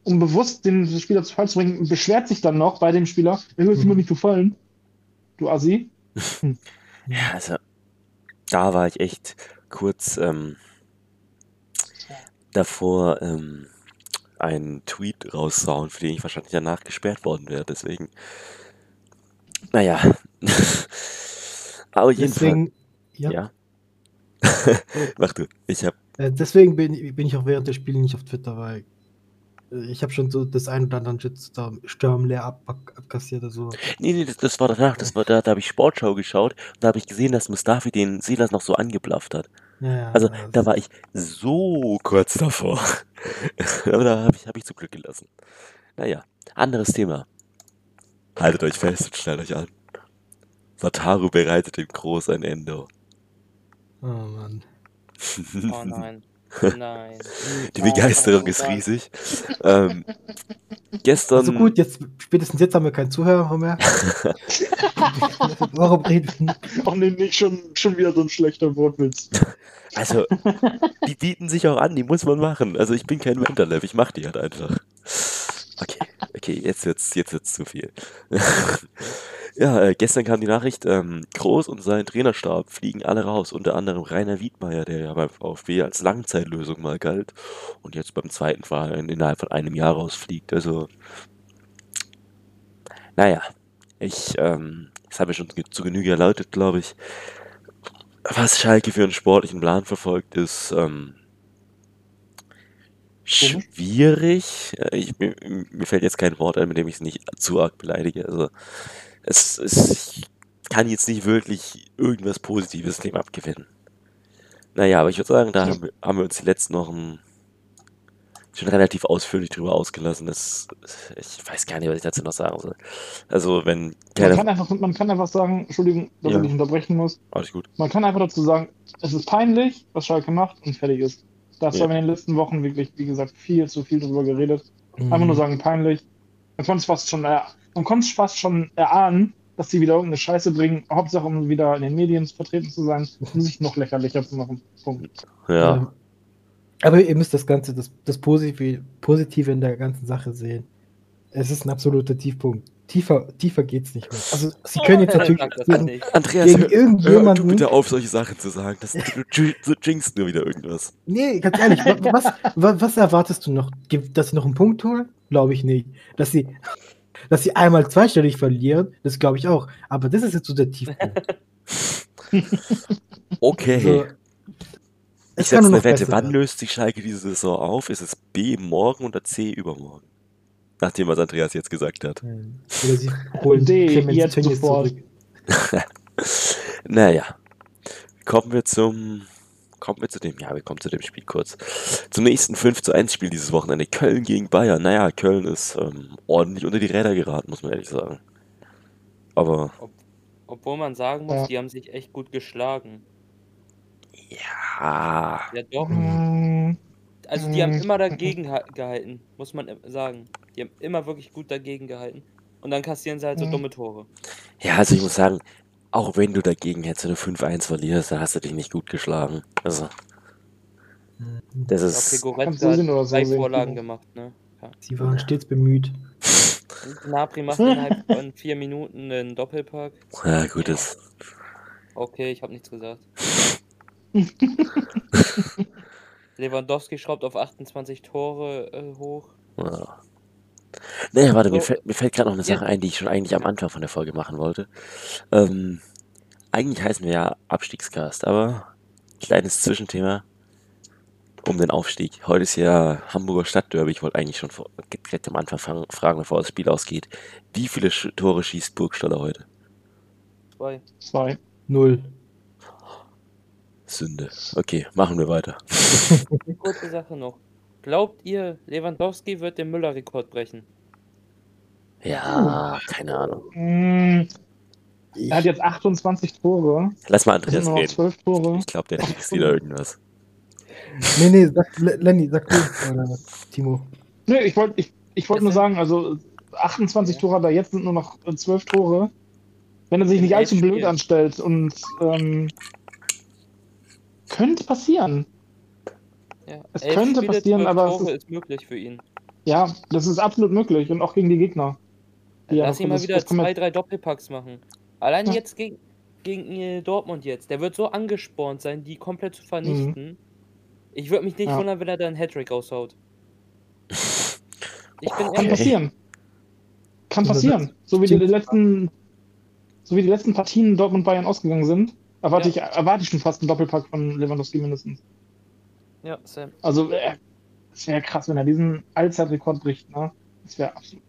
um bewusst den Spieler zu Fall zu bringen, beschwert sich dann noch bei dem Spieler, er wird Mhm. mir nicht gefallen. Du Assi. Ja, also da war ich echt kurz ähm, davor, ähm, einen Tweet raussauen, für den ich wahrscheinlich danach gesperrt worden wäre. Deswegen, naja. Aber jedenfalls, Deswegen, ja, ja. Mach du. Ich hab, Äh, deswegen bin, bin ich auch während der Spiele nicht auf Twitter, weil ich habe schon so das ein oder andere Shitstorm Stürm leer ab, ab, abkassiert. Also, nee, nee, das, das war danach, das war da, da habe ich Sportschau geschaut und da habe ich gesehen, dass Mustafi den Silas noch so angeblafft hat. ja, ja, Also da war ich so kurz davor. Aber da habe ich, hab ich zum Glück gelassen. Naja, anderes Thema. Haltet euch fest und stellt euch an. Wataru bereitet dem Groß ein Ende. Oh Mann. Oh nein. Nein. Die Begeisterung Oh, ist Gott. riesig. Ähm, gestern. Also gut, jetzt spätestens jetzt haben wir keinen Zuhörer mehr. Warum reden Ach nee, nicht schon, schon wieder so ein schlechter Wortwitz. Also, die bieten sich auch an, die muss man machen. Also ich bin kein Winterlev, ich mach die halt einfach. Okay, okay, jetzt wird's, jetzt wird's zu viel. ja, äh, gestern kam die Nachricht, ähm, Groß und sein Trainerstab fliegen alle raus, unter anderem Rainer Wiedmeier, der ja beim VfB als Langzeitlösung mal galt und jetzt beim zweiten Verein innerhalb von einem Jahr rausfliegt. Also, naja, ich, ähm, das habe ich schon zu Genüge erläutert, glaube ich. Was Schalke für einen sportlichen Plan verfolgt, ist ähm, schwierig. Äh, Ich, mir, mir fällt jetzt kein Wort ein, mit dem ich es nicht zu arg beleidige. Also es, es ich kann jetzt nicht wirklich irgendwas Positives dem abgewinnen. Naja, aber ich würde sagen, da haben wir, haben wir uns die letzten Wochen schon relativ ausführlich drüber ausgelassen. Das, ich weiß gar nicht, was ich dazu noch sagen soll. Also wenn Man kann, einfach, man kann einfach sagen, Entschuldigung, dass Ja. ich dich unterbrechen muss. Alles gut. Man kann einfach dazu sagen, es ist peinlich, was Schalke macht und fertig ist. Dazu Ja. haben wir in den letzten Wochen wirklich, wie gesagt, viel zu viel drüber geredet. Einfach Mhm. nur sagen, peinlich. Man konnte es fast schon, er, man konnte es fast schon erahnen, dass sie wieder irgendeine Scheiße bringen. Hauptsache, um wieder in den Medien vertreten zu sein, um sich noch lächerlicher zu machen. Punkt. Ja. Ähm, Aber ihr müsst das Ganze, das, das Positive, Positive in der ganzen Sache sehen. Es ist ein absoluter Tiefpunkt. Tiefer, tiefer geht's nicht mehr. Also, sie können jetzt natürlich das gegen, nicht. Andreas, gegen hör, hör du irgendjemanden. bitte auf, solche Sachen zu sagen. Das, du, du, du jinxst nur wieder irgendwas. Nee, ganz ehrlich, wa- was, wa- was erwartest du noch? Gibt- Dass sie noch einen Punkt holen? Glaube ich nicht. Dass sie, dass sie einmal zweistellig verlieren, das glaube ich auch. Aber das ist jetzt so der Tiefpunkt. Okay. So, ich setze nur eine Wette. besser Wann werden. löst sich Schalke diese Saison auf? Ist es B morgen oder C übermorgen? Nachdem, was Andreas jetzt gesagt hat. Oder sie holen Clemens jetzt sofort. zurück. Naja. Kommen wir zum. Kommen wir zu dem. Ja, wir kommen zu dem Spiel kurz. Zum nächsten 5 zu 1 Spiel dieses Wochenende. Köln gegen Bayern. Naja, Köln ist ähm, ordentlich unter die Räder geraten, muss man ehrlich sagen. Aber Obwohl man sagen muss, Ja. die haben sich echt gut geschlagen. ja. Ja doch. Mm, Also die haben Mhm. immer dagegen ha- gehalten, muss man sagen. Die haben immer wirklich gut dagegen gehalten. Und dann kassieren sie halt so Mhm. dumme Tore. Ja, also ich muss sagen, Auch wenn du dagegen jetzt eine 5-1 verlierst, dann hast du dich nicht gut geschlagen. Also, das Ja, ist. du oder hat so drei Vorlagen gemacht, ne? Ja. Sie waren stets bemüht. Gnabry macht innerhalb von vier Minuten einen Doppelpack. Ja, gut, das. Okay, ich habe nichts gesagt. Lewandowski schraubt auf 28 Tore äh, hoch. Ja. Naja, warte, mir So. fällt, mir fällt gerade noch eine Ja. Sache ein, die ich schon eigentlich am Anfang von der Folge machen wollte. Ähm, eigentlich heißen wir ja Abstiegscast, aber kleines Zwischenthema um den Aufstieg. Heute ist ja Hamburger Stadtderby. Ich wollte eigentlich schon vor, direkt am Anfang fragen, bevor das Spiel ausgeht. Wie viele Tore schießt Burgstaller heute? Zwei. Zwei. Null. Sünde. Okay, machen wir weiter. Eine kurze Sache noch. Glaubt ihr, Lewandowski wird den Müller-Rekord brechen? Ja, keine Ahnung. Ich, Er hat jetzt 28 Tore. Lass mal Andreas noch reden. 12 Tore. Ich glaube, der kriegt wieder irgendwas. nee, nee, sag, Le- Lenny, sag du. Oder Timo. Nö, ich wollte ich, ich wollt nur sagen, also 28 Ja. Tore hat er, jetzt sind nur noch äh, 12 Tore. Wenn er sich nicht allzu blöd anstellt und ähm, könnte passieren. Ja. Es Elf könnte Spiele, passieren, aber es ist- ist möglich für ihn. Ja, das ist absolut möglich und auch gegen die Gegner. die Lass ihn mal das- wieder das zwei, drei Doppelpacks machen. Allein Ja. jetzt gegen, gegen äh, Dortmund jetzt. Der wird so angespornt sein, die komplett zu vernichten. Ich würde mich nicht Mhm. Ja. wundern, wenn er da einen Hattrick raushaut. Ich bin Kann passieren. Kann So, das- passieren. So wie die letzten, so wie die letzten Partien Dortmund Bayern ausgegangen sind, erwarte Ja. ich, erwarte ich schon fast einen Doppelpack von Lewandowski mindestens. Ja, Sam. Also äh, es wäre krass, wenn er diesen Allzeitrekord bricht, ne? Das wäre absolut.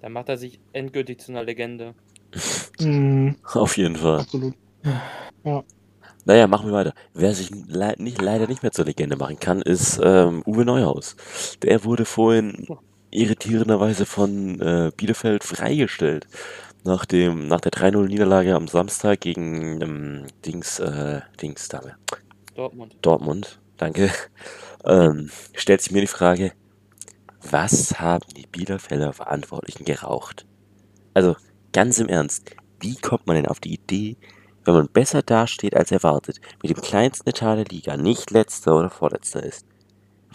Dann macht er sich endgültig zu einer Legende. Mm, Auf jeden Fall. absolut. Naja, machen wir weiter. Wer sich le nicht, leider nicht mehr zur Legende machen kann, ist ähm, Uwe Neuhaus. Der wurde vorhin irritierenderweise von äh, Bielefeld freigestellt. Nach, dem, nach der 3-0-Niederlage am Samstag gegen ähm, Dings, äh, Dings, Dame, Dortmund. Dortmund, danke. Ähm, stellt sich mir die Frage, was haben die Bielefelder Verantwortlichen geraucht? Also, ganz im Ernst, wie kommt man denn auf die Idee, wenn man besser dasteht als erwartet, mit dem kleinsten Etat der Liga nicht letzter oder vorletzter ist?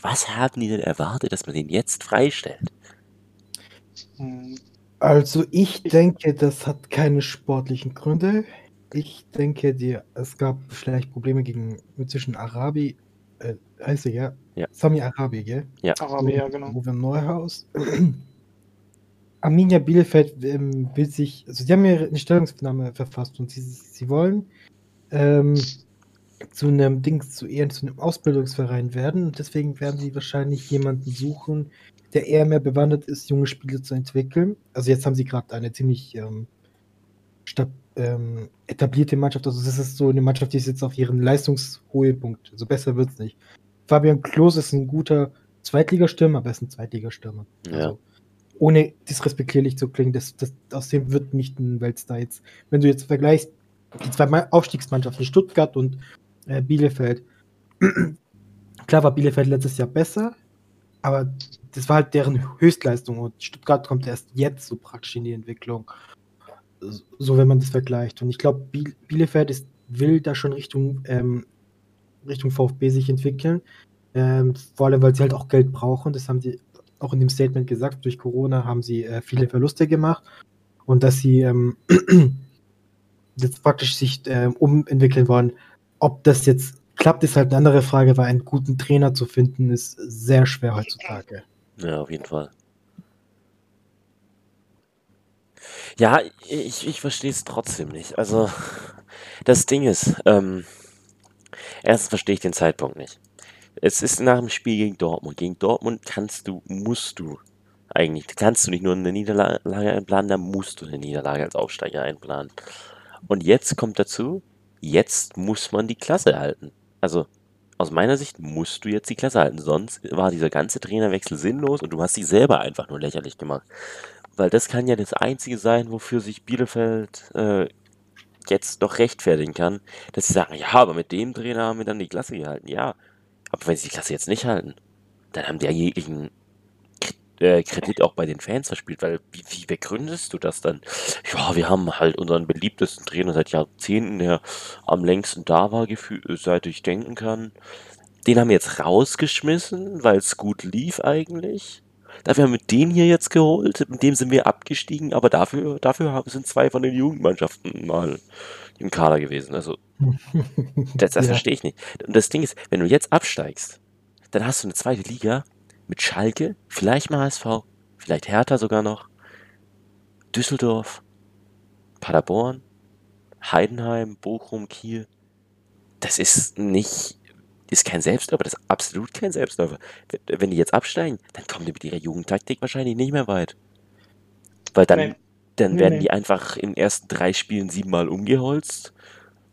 Was haben die denn erwartet, dass man den jetzt freistellt? Also ich denke, das hat keine sportlichen Gründe. Ich denke, die, es gab vielleicht Probleme gegen zwischen Arabi, äh, heißt er ja? Ja. Sami Arabi, gell? Arabier, genau. Uwe Neuhaus. Arminia Bielefeld ähm, will sich, also sie haben ja eine Stellungnahme verfasst und sie, sie wollen ähm, zu einem Dings, zu eher zu einem Ausbildungsverein werden und deswegen werden sie wahrscheinlich jemanden suchen, der eher mehr bewandert ist, junge Spieler zu entwickeln. Also jetzt haben sie gerade eine ziemlich ähm, stab, ähm, etablierte Mannschaft, also das ist so eine Mannschaft, die ist jetzt auf ihren Leistungshohepunkt, also besser wird's nicht. Fabian Klos ist ein guter Zweitligastürmer, aber er ist ein Zweitligastürmer. Ja. Also, ohne disrespektierlich zu klingen, das, das, aus dem wird nicht ein Weltstar jetzt. Wenn du jetzt vergleichst, die zwei Ma- Aufstiegsmannschaften, Stuttgart und äh, Bielefeld. Klar war Bielefeld letztes Jahr besser, aber das war halt deren Höchstleistung und Stuttgart kommt erst jetzt so praktisch in die Entwicklung. So, wenn man das vergleicht. Und ich glaube, Biel Bielefeld ist, will da schon Richtung, ähm, Richtung VfB sich entwickeln. Ähm, vor allem, weil sie halt auch Geld brauchen. Das haben sie auch in dem Statement gesagt. Durch Corona haben sie äh, viele Verluste gemacht und dass sie ähm, jetzt praktisch sich ähm, umentwickeln wollen. Ob das jetzt klappt, ist halt eine andere Frage, weil einen guten Trainer zu finden ist sehr schwer heutzutage. Ja, auf jeden Fall. Ja, ich, ich verstehe es trotzdem nicht. Also, das Ding ist, ähm, erstens verstehe ich den Zeitpunkt nicht. Es ist nach dem Spiel gegen Dortmund. Gegen Dortmund kannst du, musst du eigentlich, kannst du nicht nur eine Niederlage einplanen, da musst du eine Niederlage als Aufsteiger einplanen. Und jetzt kommt dazu, jetzt muss man die Klasse halten. Also, aus meiner Sicht musst du jetzt die Klasse halten, sonst war dieser ganze Trainerwechsel sinnlos und du hast dich selber einfach nur lächerlich gemacht. Weil das kann ja das Einzige sein, wofür sich Bielefeld äh, jetzt noch rechtfertigen kann, dass sie sagen, ja, aber mit dem Trainer haben wir dann die Klasse gehalten. Ja, aber wenn sie die Klasse jetzt nicht halten, dann haben die ja jeglichen, äh, Kredit auch bei den Fans verspielt, weil wie, wie begründest du das dann? Ja, wir haben halt unseren beliebtesten Trainer seit Jahrzehnten, der am längsten da war, gefühlt, seit ich denken kann. Den haben wir jetzt rausgeschmissen, weil es gut lief eigentlich. Dafür haben wir den hier jetzt geholt, mit dem sind wir abgestiegen, aber dafür, dafür sind zwei von den Jugendmannschaften mal im Kader gewesen. Also, das, das Ja. verstehe ich nicht. Und das Ding ist, wenn du jetzt absteigst, dann hast du eine zweite Liga mit Schalke, vielleicht mal HSV, vielleicht Hertha sogar noch, Düsseldorf, Paderborn, Heidenheim, Bochum, Kiel. Das ist nicht, ist kein Selbstläufer, das ist absolut kein Selbstläufer. Wenn- die jetzt absteigen, dann kommen die mit ihrer Jugendtaktik wahrscheinlich nicht mehr weit. Weil dann, Nee. dann Nee, werden nee. die einfach in den ersten drei Spielen siebenmal umgeholzt.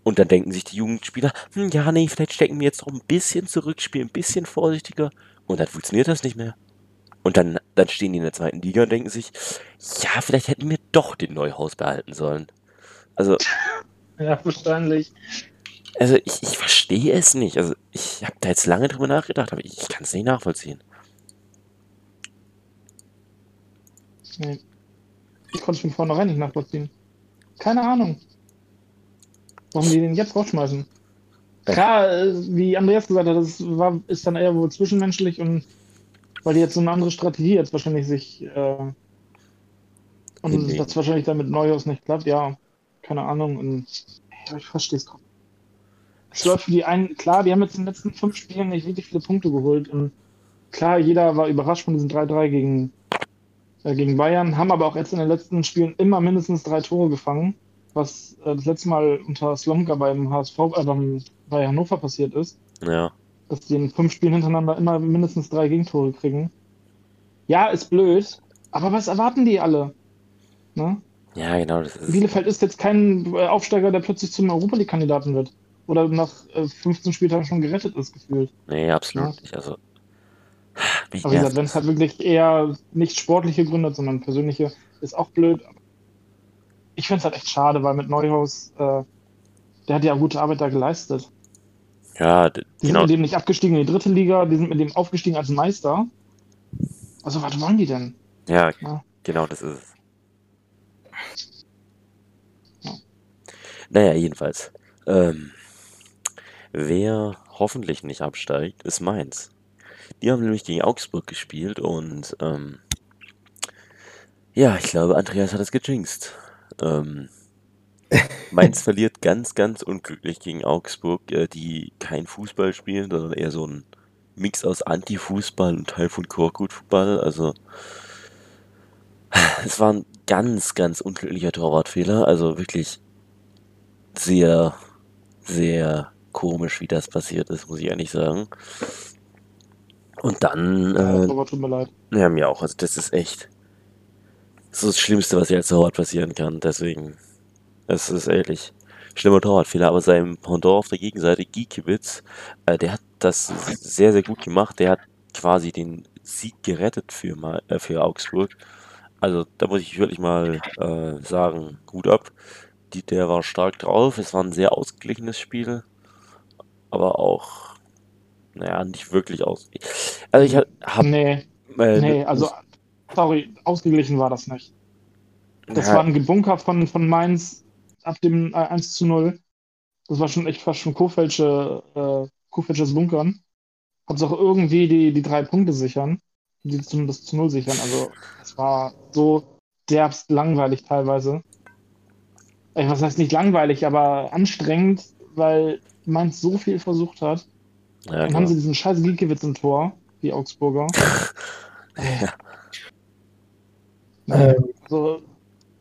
Und dann denken sich die Jugendspieler, hm, ja, nee, vielleicht stecken wir jetzt noch ein bisschen zurück, spielen ein bisschen vorsichtiger. Und dann funktioniert das nicht mehr. Und dann, dann stehen die in der zweiten Liga und denken sich, ja, vielleicht hätten wir doch den Neuhaus behalten sollen. Also, Ja, wahrscheinlich. Also ich, ich verstehe es nicht. Also ich habe da jetzt lange drüber nachgedacht, aber ich kann es nicht nachvollziehen. Nee. Ich konnte es von vornherein nicht nachvollziehen. Keine Ahnung. Warum die den jetzt rausschmeißen. Ja. Klar, äh, wie Andreas gesagt hat, das war, ist dann eher wohl zwischenmenschlich und weil die jetzt so eine andere Strategie jetzt wahrscheinlich sich äh, und Hinlegen. das wahrscheinlich dann mit Neuhaus nicht klappt, ja, keine Ahnung. Und ja, ich verstehe es kaum. Es läuft für die einen, klar, die haben jetzt in den letzten fünf Spielen nicht wirklich viele Punkte geholt und klar, jeder war überrascht von diesen 3-3 gegen, äh, gegen Bayern, haben aber auch jetzt in den letzten Spielen immer mindestens drei Tore gefangen, was äh, das letzte Mal unter Slomka beim HSV, äh, beim, bei Hannover passiert ist, Ja, dass die in fünf Spielen hintereinander immer mindestens drei Gegentore kriegen. Ja, ist blöd, aber was erwarten die alle? Ne? ja, genau. Das ist, Bielefeld ist jetzt kein äh, Aufsteiger, der plötzlich zum Europa League-Kandidaten wird. Oder nach äh, 15 Spieltagen schon gerettet ist, gefühlt. nee, absolut Ja. nicht. Also, wie Aber wie gesagt, wenn es halt wirklich eher nicht sportliche Gründe hat, sondern persönliche, ist auch blöd. Ich finde es halt echt schade, weil mit Neuhaus, äh, der hat ja gute Arbeit da geleistet. ja, Die genau. sind mit dem nicht abgestiegen in die dritte Liga, die sind mit dem aufgestiegen als Meister. Also, was wollen die denn? Ja, Ja. genau, das ist es. Ja. Naja, jedenfalls. Ähm, wer hoffentlich nicht absteigt, ist Mainz. Die haben nämlich gegen Augsburg gespielt und ähm, ja, ich glaube, Andreas hat es gejinxt. Ähm, Mainz verliert ganz, ganz unglücklich gegen Augsburg, äh, die kein Fußball spielen, sondern eher so ein Mix aus Anti-Fußball und Teil von Korkut-Fußball. Also es war ein ganz, ganz unglücklicher Torwartfehler. Also wirklich sehr, sehr komisch, wie das passiert ist, muss ich ehrlich sagen. Und dann, Ja, äh, aber tut mir leid. ja, mir auch. Also das ist echt so das Schlimmste, was hier als Torwart passieren kann. Deswegen, es ist ehrlich schlimmer Torwartfehler. Aber sein Pendant auf der Gegenseite, Giekewitz, äh, der hat das sehr, sehr gut gemacht. Der hat quasi den Sieg gerettet für, äh, für Augsburg. Also da muss ich wirklich mal äh, sagen, gut ab. Die, der war stark drauf. Es war ein sehr ausgeglichenes Spiel. Aber auch, naja, nicht wirklich ausgeglichen. Also ich habe... Nee, Äh, nee, also, sorry, ausgeglichen war das nicht. Das ja, war ein Gebunker von, von Mainz ab dem äh, 1 zu 0. Das war schon echt fast schon Kofelsche, äh, Kofelsches Bunkern. Hauptsache irgendwie die, die drei Punkte sichern, die zum, das zu 0 sichern. Also es war so derbst langweilig teilweise. Ey, was heißt nicht langweilig, aber anstrengend, weil Mainz so viel versucht hat. ja, Dann klar. haben sie diesen scheiß Giekewitz im Tor, die Augsburger. Ja. Nee. Ähm, Also,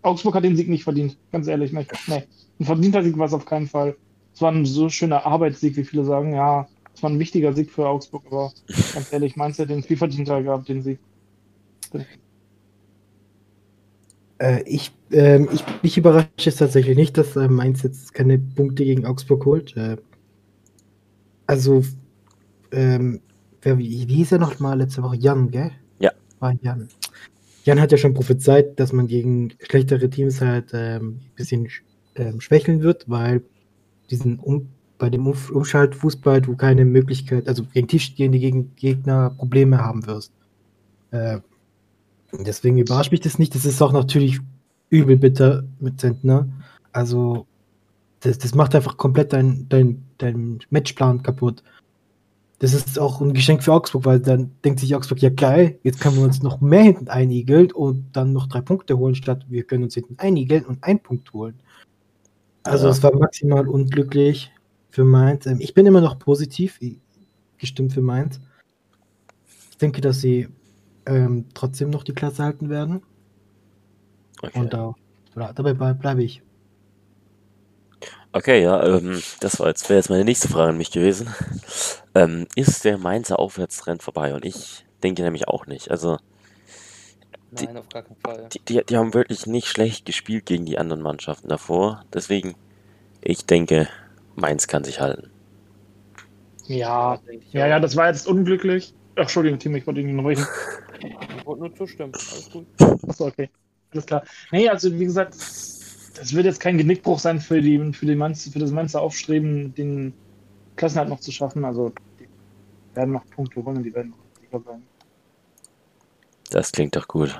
Augsburg hat den Sieg nicht verdient, ganz ehrlich. Nee, nee. Ein verdienter Sieg war es auf keinen Fall. Es war ein so schöner Arbeitssieg, wie viele sagen. Ja, es war ein wichtiger Sieg für Augsburg, aber ganz ehrlich, Mainz hätte den viel verdienter gehabt, den Sieg. Äh, ich, ähm, ich, mich überrascht es tatsächlich nicht, dass äh, Mainz jetzt keine Punkte gegen Augsburg holt. Also, ähm, wer, wie, hieß er nochmal letzte Woche? Jan, gell? Ja. War Jan. Jan hat ja schon prophezeit, dass man gegen schlechtere Teams halt ähm, ein bisschen sch- ähm, schwächeln wird, weil diesen um, bei dem Umf- Umschaltfußball du keine Möglichkeit, also gegen tiefstehende gegen Gegner Probleme haben wirst. Äh, Deswegen überrascht mich das nicht. Das ist auch natürlich übel bitter mit Zentner. Also, das, das macht einfach komplett dein, dein, dein Matchplan kaputt. Das ist auch ein Geschenk für Augsburg, weil dann denkt sich Augsburg, ja geil, jetzt können wir uns noch mehr hinten einigeln und dann noch drei Punkte holen, statt wir können uns hinten einigeln und einen Punkt holen. Also Ja. es war maximal unglücklich für Mainz. Ähm, Ich bin immer noch positiv gestimmt für Mainz. Ich denke, dass sie ähm, trotzdem noch die Klasse halten werden. Okay. Und da, dabei bleib- bleibe ich. Okay, ja, ähm, das war jetzt, wäre jetzt meine nächste Frage an mich gewesen. Ähm, ist der Mainzer Aufwärtstrend vorbei? Und ich denke nämlich auch nicht. Also, Die- Nein, auf gar keinen Fall. die, die, die haben wirklich nicht schlecht gespielt gegen die anderen Mannschaften davor. Deswegen, ich denke, Mainz kann sich halten. Ja, ja, ja, das war jetzt unglücklich. Ach, Entschuldigung, Tim, ich wollte Ihnen unterbrechen. Ich wollte nur zustimmen. Alles gut. Achso, okay. Alles klar. Nee, also wie gesagt, das wird jetzt kein Genickbruch sein für, die, für, die Mainz, für das Mainzer Aufstreben, den Klassenhalt noch zu schaffen. Also, die werden noch Punkte holen und die werden noch sicher bleiben. Das klingt doch gut.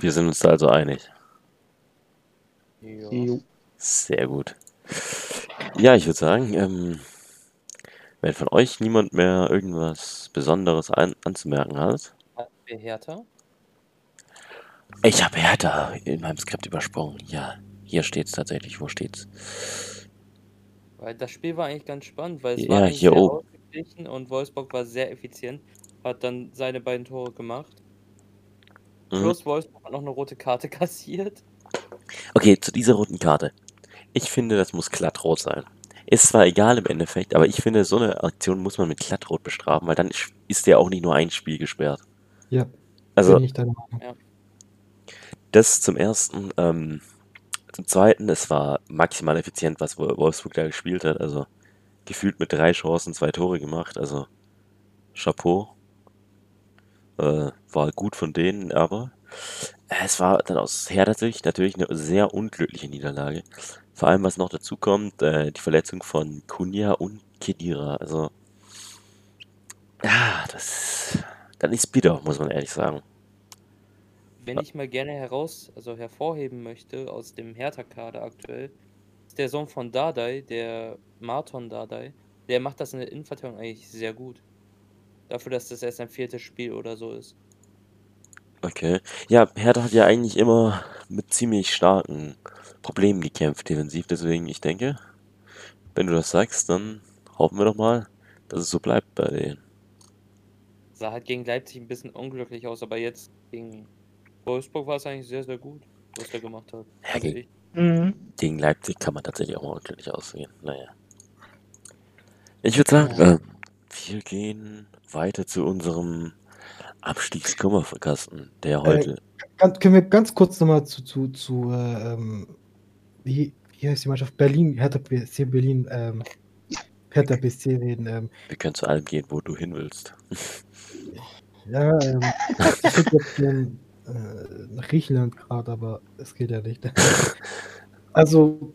Wir sind uns da also einig. Jo. Sehr gut. Ja, ich würde sagen, ähm, wenn von euch niemand mehr irgendwas Besonderes an, anzumerken hat. Hatten wir Hertha? Ich habe Hertha in meinem Skript übersprungen. Ja, hier steht's tatsächlich. Wo steht's? Weil das Spiel war eigentlich ganz spannend, weil es Ja, war eigentlich hier sehr oben. ausgeglichen und Wolfsburg war sehr effizient, hat dann seine beiden Tore gemacht. Mhm. Plus Wolfsburg hat noch eine rote Karte kassiert. Okay, zu dieser roten Karte. Ich finde, das muss glattrot sein. Ist zwar egal im Endeffekt, aber ich finde, so eine Aktion muss man mit glattrot bestrafen, weil dann ist- der auch nicht nur ein Spiel gesperrt. Ja, Also, bin ich deiner Meinung. Das zum ersten. Ähm, zum zweiten, es war maximal effizient, was Wo- Wolfsburg da gespielt hat. Also gefühlt mit drei Chancen zwei Tore gemacht. Also Chapeau. Äh, war gut von denen, aber es war dann aus Hertha Sicht natürlich eine sehr unglückliche Niederlage. Vor allem, was noch dazu kommt, äh, die Verletzung von Kunja und Kedira. Also, ja, das, das ist bitter, muss man ehrlich sagen. Wenn ich mal gerne heraus, also hervorheben möchte aus dem Hertha-Kader aktuell, ist der Sohn von Dardai, der Marton Dardai, der macht das in der Innenverteidigung eigentlich sehr gut. Dafür, dass das erst sein viertes Spiel oder so ist. Okay. Ja, Hertha hat ja eigentlich immer mit ziemlich starken Problemen gekämpft defensiv, deswegen ich denke, wenn du das sagst, dann hoffen wir doch mal, dass es so bleibt bei denen. Sah halt gegen Leipzig ein bisschen unglücklich aus, aber jetzt gegen Wolfsburg war es eigentlich sehr, sehr gut, was er gemacht hat. Ja, Also gegen- ich- Mhm. Gegen Leipzig kann man tatsächlich auch mal unglücklich ausgehen. Naja. Ich würde sagen, äh, wir gehen weiter zu unserem Abstiegskummerkasten, der heute. Ganz, können wir ganz kurz nochmal zu, zu, zu äh, ähm, wie, wie heißt die Mannschaft? Berlin, Hertha BSC Berlin, ähm, Hertha BSC reden. Ähm, wir können zu allem gehen, wo du hin willst. ja, ähm, ich würde jetzt äh, nach Griechenland gerade, aber es geht ja nicht. Also,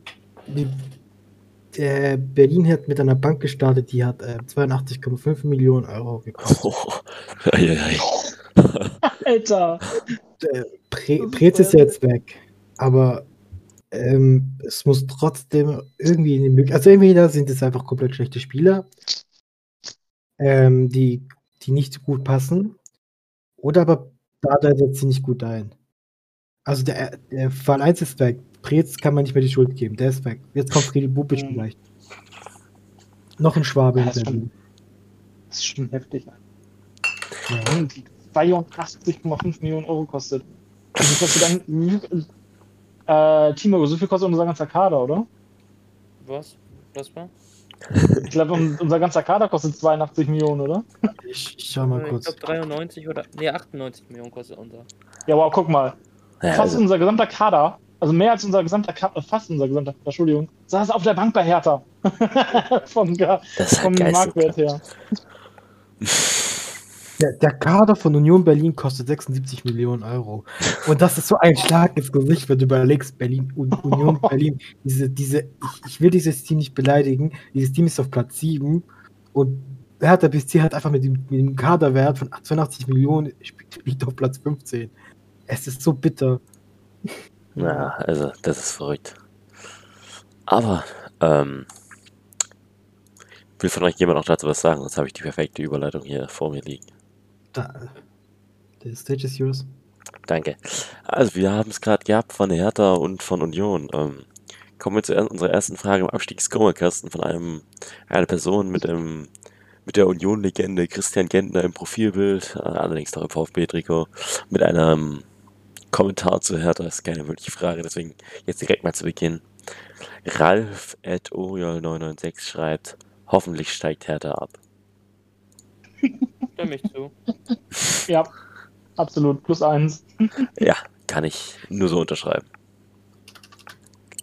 die, der Berlin hat mit einer Bank gestartet, die hat äh, 82,5 Millionen Euro gekostet. Oh, ei, ei. Alter! äh, Pre Prez ist jetzt weg, aber ähm, es muss trotzdem irgendwie eine Möglichkeit. Also entweder sind es einfach komplett schlechte Spieler, ähm, die, die nicht so gut passen, oder aber Dada setzt sie nicht gut ein. Also der, der Fall 1 ist weg. Prez kann man nicht mehr die Schuld geben, der ist weg. Jetzt kommt Friedel Bubic Mhm. vielleicht. Noch ein Schwabe in Das ist schon-. Das ist schon heftig. Ja. Und die 82,5 Millionen Euro kostet. Und wie kostet dann, äh, Timo, so viel kostet unser ganzer Kader, oder? Was? Was war? Ich glaube, un- unser ganzer Kader kostet 82 Millionen, oder? Ich, ich schau mal ich kurz. glaube 93 oder. Nee, 98 Millionen kostet unser. Ja, wow, guck mal. Ja, Fast also, unser gesamter Kader, also mehr als unser gesamter Kader, fast unser gesamter Kader, Entschuldigung, saß auf der Bank bei Hertha. vom vom Marktwert her. Der, der Kader von Union Berlin kostet 76 Millionen Euro. Und das ist so ein Schlag ins Gesicht, wenn du überlegst, Berlin, Un Union Berlin, diese, diese, ich, ich will dieses Team nicht beleidigen, dieses Team ist auf Platz 7 und Hertha BSC hat einfach mit dem, mit dem Kaderwert von 82 Millionen sp- spielt auf Platz 15. Es ist so bitter. Ja, also das ist verrückt. Aber, ähm, will von euch jemand noch dazu was sagen? Sonst habe ich die perfekte Überleitung hier vor mir liegen. Da, the stage is yours. Danke. Also wir haben es gerade gehabt von Hertha und von Union. Ähm, kommen wir zu er- unserer ersten Frage im Abstiegsscorerkasten von einem einer Person mit dem mit der Union-Legende Christian Gentner im Profilbild, äh, allerdings noch im VfB-Trikot, mit einem Kommentar zu Hertha. Das ist keine wirkliche Frage, deswegen jetzt direkt mal zu Beginn. Ralf at Oriol996 schreibt, hoffentlich steigt Hertha ab. Stimme mich zu. Ja, absolut. Plus eins. Ja, kann ich nur so unterschreiben.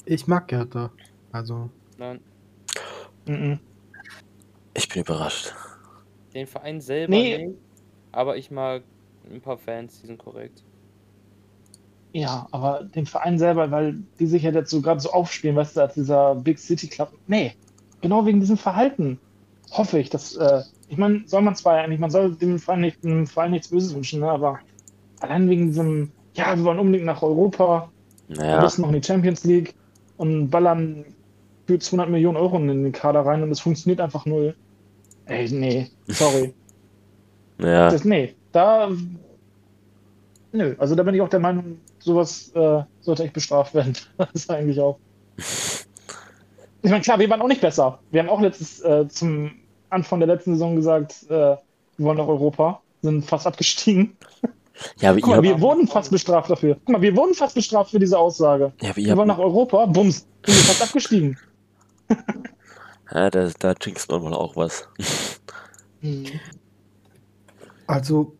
Ich mag Hertha. Also, Nein. Mhm. Ich bin überrascht. Den Verein selber Nee. nicht, aber ich mag ein paar Fans, die sind korrekt. Ja, aber den Verein selber, weil die sich ja jetzt so gerade so aufspielen, weißt du, als dieser Big City Club. Nee, genau wegen diesem Verhalten hoffe ich, dass, äh, ich meine, soll man zwar ja nicht, man soll dem Verein, nicht, dem Verein nichts Böses wünschen, ne, aber allein wegen diesem, ja, wir wollen unbedingt nach Europa, wir Naja, müssen noch in die Champions League und ballern für 200 Millionen Euro in den Kader rein und es funktioniert einfach null. Ey, nee, sorry. naja, Das, nee, da. Nö, also da bin ich auch der Meinung, sowas äh, sollte echt bestraft werden. Das ist eigentlich auch. Ich meine, klar, wir waren auch nicht besser. Wir haben auch letztes, äh, zum Anfang der letzten Saison gesagt, äh, wir wollen nach Europa, sind fast abgestiegen. ja, aber Guck mal, wir wurden fast bestraft dafür. Guck mal, wir wurden fast bestraft für diese Aussage. ja, aber Wir wollen nach Europa, bums, sind wir fast abgestiegen. ja, da, da jinxt man mal auch was. also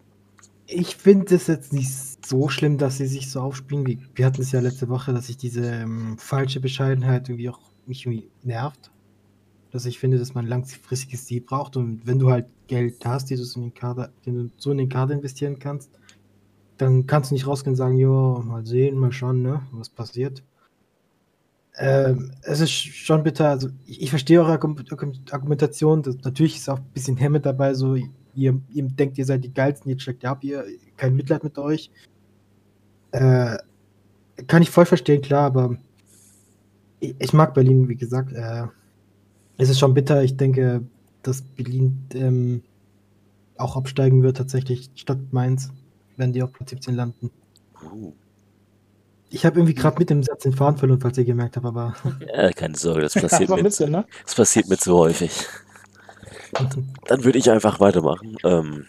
ich finde es jetzt nicht so schlimm, dass sie sich so aufspielen. Wie, wir hatten es ja letzte Woche, dass sich diese ähm, falsche Bescheidenheit irgendwie auch mich irgendwie nervt. Dass ich finde, dass man langfristiges Ziel braucht und wenn du halt Geld hast, die du so in den Kader, den du so in den Kader investieren kannst, dann kannst du nicht rausgehen und sagen, ja, mal sehen, mal schauen, ne, was passiert. Ähm, es ist schon bitter, also ich, ich verstehe eure Argum- Argum- Argumentation, das, natürlich ist auch ein bisschen Hemme dabei, so ihr, ihr denkt, ihr seid die Geilsten, jetzt steckt ihr ab, ihr, kein Mitleid mit euch. Äh, kann ich voll verstehen, klar, aber ich, ich mag Berlin, wie gesagt. Äh, es ist schon bitter, ich denke, dass Berlin ähm, auch absteigen wird, tatsächlich, statt Mainz, wenn die auf Platz 17 landen. Uh, Ich habe irgendwie gerade mit dem Satz den Faden verloren, falls ihr gemerkt habt, aber ja, keine Sorge, das passiert mir, bisschen, ne? das passiert mir zu häufig. Dann würde ich einfach weitermachen. Ähm,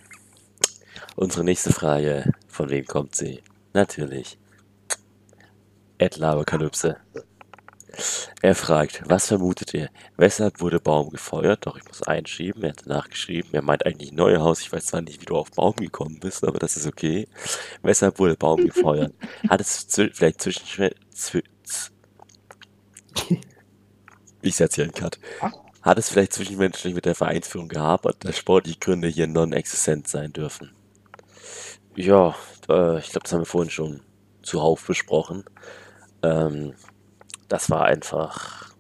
unsere nächste Frage, von wem kommt sie? Natürlich. Ed Laberkalypse. Er fragt, was vermutet ihr? Weshalb wurde Baum gefeuert? Doch ich muss einschieben, er hat nachgeschrieben. Er meint eigentlich Neuhaus. Ich weiß zwar nicht, wie du auf Baum gekommen bist, aber das ist okay. Weshalb wurde Baum gefeuert? Hat es zw vielleicht zwischen... Zw ich setze hier einen Cut. Hat es vielleicht zwischenmenschlich mit der Vereinsführung gehapert, dass sportliche Gründe hier non-existent sein dürfen? Ja, äh, ich glaube, das haben wir vorhin schon zuhauf besprochen. Ähm, das war einfach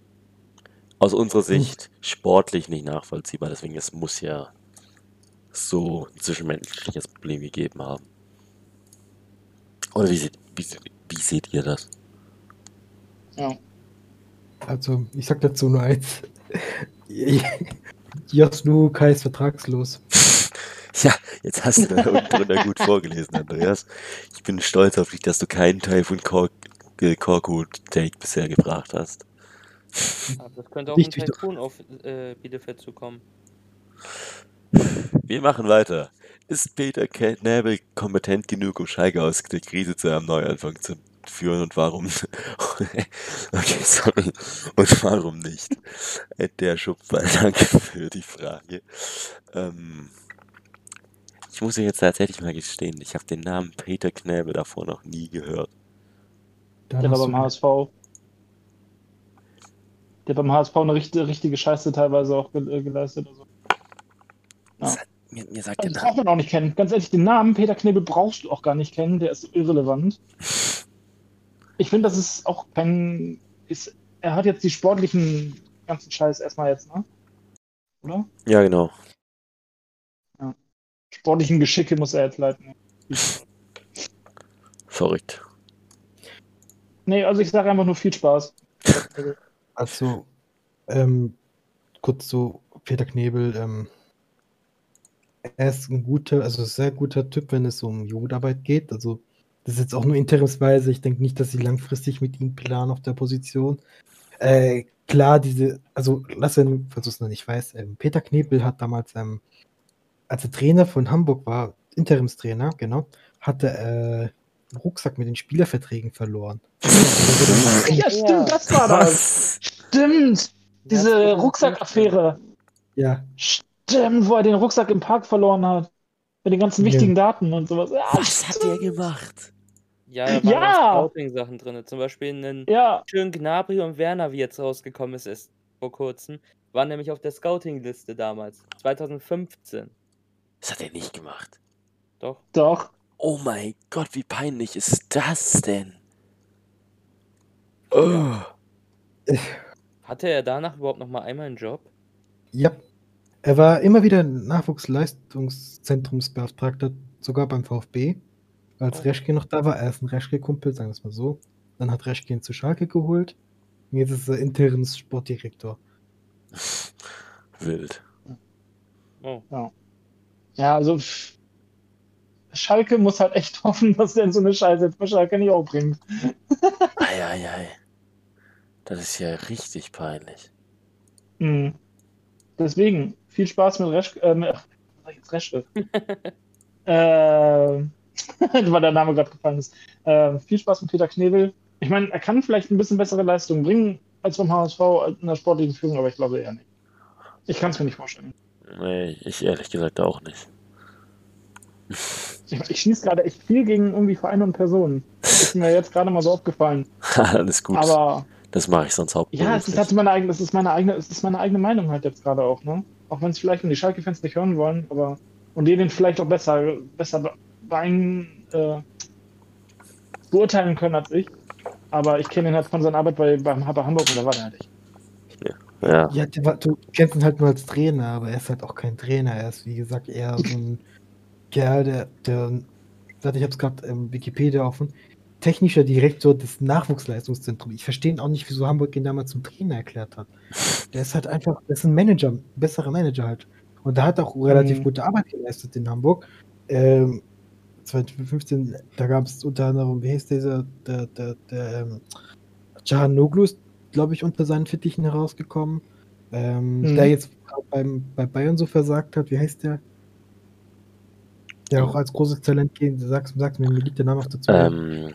aus unserer Sicht sportlich nicht nachvollziehbar. Deswegen, es muss ja so ein zwischenmenschliches Problem gegeben haben. Oder wie seht, wie, wie seht ihr das? Ja. also ich sag dazu nur eins. Josnu Kai ist vertragslos. Ja, jetzt hast du da unten drunter gut vorgelesen, Andreas. Ich bin stolz auf dich, dass du keinen Teil von Kork äh, Korku Take bisher gebracht hast. Aber das könnte auch Nicht ein Typhoon auf äh, Bielefeld zukommen. Wir machen weiter. Ist Peter Knäbel kompetent genug, um Schalke aus der Krise zu einem Neuanfang zu führen und warum? okay, sorry. Und warum nicht? Äh, Der Schupfer, danke für die Frage. Ähm, ich muss euch jetzt tatsächlich mal gestehen, ich habe den Namen Peter Knäbel davor noch nie gehört. Dann Der war beim HSV. Der hat beim HSV eine richtige, richtige Scheiße teilweise auch äh, geleistet. Also. Ja. Mir, mir sagt Also, Name. braucht man auch nicht kennen. Ganz ehrlich, den Namen Peter Knebel brauchst du auch gar nicht kennen. Der ist irrelevant. Ich finde, das ist auch kein. Ist, er hat jetzt die sportlichen ganzen Scheiß erstmal jetzt, ne? Oder? Ja, genau. Sportlichen Geschicke muss er jetzt leiten. verrückt. Nee, also ich sage einfach nur viel Spaß. Also, ähm, kurz zu Peter Knebel. Ähm, er ist ein guter, also sehr guter Typ, wenn es um Jugendarbeit geht. Also, das ist jetzt auch nur interimsweise. Ich denke nicht, dass sie langfristig mit ihm planen auf der Position. Äh, klar, diese, also lass ihn, falls du es noch nicht weißt, ähm, Peter Knebel hat damals, ähm, als er Trainer von Hamburg war, Interimstrainer, genau, hatte äh, Rucksack mit den Spielerverträgen verloren. Ja, stimmt, das war das. Stimmt. Diese Rucksackaffäre. Ja, Stimmt, wo er den Rucksack im Park verloren hat. Mit den ganzen Ja. wichtigen Daten und sowas. Ja, Was hat der gemacht? Ja, da waren Ja! Scouting-Sachen drin. Zum Beispiel einen ja. schönen Gnabry und Werner, wie jetzt rausgekommen ist, ist vor kurzem, waren nämlich auf der Scouting-Liste damals. 2015. Das hat er nicht gemacht. Doch. Doch. Oh mein Gott, wie peinlich ist das denn? Oh. Hatte er danach überhaupt noch mal einmal einen Job? ja. Er war immer wieder Nachwuchsleistungszentrumsbeauftragter, sogar beim VfB, als Oh. Reschke noch da war. Er ist ein Reschke-Kumpel, sagen wir es mal so. Dann hat Reschke ihn zu Schalke geholt. Und jetzt ist er Interims Sportdirektor. Wild. Oh. Ja, also pff, Schalke muss halt echt hoffen, dass der so eine Scheiße jetzt bei Schalke nicht auch bringt. Eieiei. Das ist ja richtig peinlich. Mhm. Deswegen, viel Spaß mit Reschke. Äh, mit, ach, was sag ich jetzt Reschke? äh, weil der Name gerade gefallen ist. Äh, viel Spaß mit Peter Knebel. Ich meine, er kann vielleicht ein bisschen bessere Leistungen bringen als vom HSV in der sportlichen Führung, aber ich glaube eher nicht. Ich kann es mir nicht vorstellen. Nee, ich ehrlich gesagt auch nicht. Ich, ich schieße gerade echt viel gegen irgendwie Vereine und Personen. Das ist mir jetzt gerade mal so aufgefallen. Alles gut. Aber das mache ich sonst ja, es ist halt meine eigene, es ist meine eigene, es ist meine eigene Meinung halt jetzt gerade auch, ne? Auch wenn es vielleicht die Schalke-Fans nicht hören wollen, aber und die den vielleicht auch besser, besser be- beein, äh, beurteilen können als ich. Aber ich kenne ihn halt von seiner Arbeit bei, beim bei Hamburg und da war der halt echt. ja. Ja, der war, du kennst ihn halt nur als Trainer, aber er ist halt auch kein Trainer. Er ist, wie gesagt, eher so ein Kerl, der, der warte, ich habe es gerade im Wikipedia offen, technischer Direktor des Nachwuchsleistungszentrums. Ich verstehe auch nicht, wieso Hamburg ihn damals zum Trainer erklärt hat. Der ist halt einfach, der ist ein Manager, ein besserer Manager halt. Und da hat auch relativ Mhm. gute Arbeit geleistet in Hamburg. Ähm, 2015, da gab es unter anderem, wie heißt dieser, der, der, der, ähm, Cahanoglu ist, glaube ich, unter seinen Fittichen herausgekommen. Ähm, Mhm. Der jetzt gerade beim, bei Bayern so versagt hat, wie heißt der? Der auch als großes Talent geht, sag's, sag's mir, mir liegt der Name auf der Zunge. Ähm,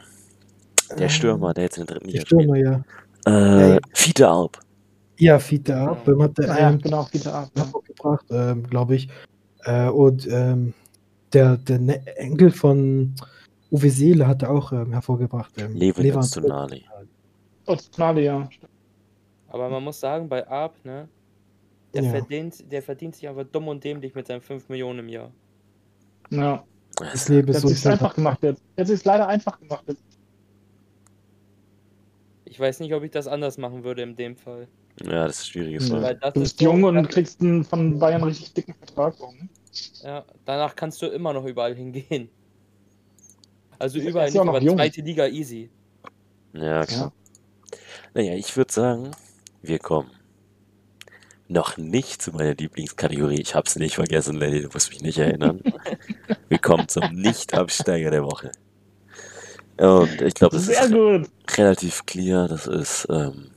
der Stürmer, der jetzt in der dritten Der Liga spielt. Stürmer, ja. Äh, Ja. Fiete Alp. Ja, Fiete ab. Beim hat der Naja, einen genau, Peter Ab. Ja. hervorgebracht, ähm, glaube ich. Äh, und ähm, der, der ne Enkel von Uwe Seele hat er auch ähm, hervorgebracht. Ähm, Levin Levan- Öztunali. Ottonali, ja. Aber man muss sagen, bei Arp, ne? Der, Ja. verdient, der verdient sich einfach dumm und dämlich mit seinen 5 Millionen im Jahr. Ja. Das Leben ist so sich einfach gemacht jetzt. Hat sich leider einfach gemacht jetzt. Ich weiß nicht, ob ich das anders machen würde in dem Fall. Ja, das ist schwieriges Ja. Fall. Weil das Du ist bist jung so- und kriegst einen von Bayern richtig dicken Vertrag. Ja, danach kannst du immer noch überall hingehen. Also Ist ja überall auch nicht, noch aber jung. zweite Liga easy. Ja, klar. Naja, ich würde sagen, wir kommen noch nicht zu meiner Lieblingskategorie. Ich habe es nicht vergessen, Lenny, du musst mich nicht erinnern. wir kommen zum Nicht-Absteiger der Woche. Und ich glaube, das Sehr ist gut. relativ clear. Das ist ähm,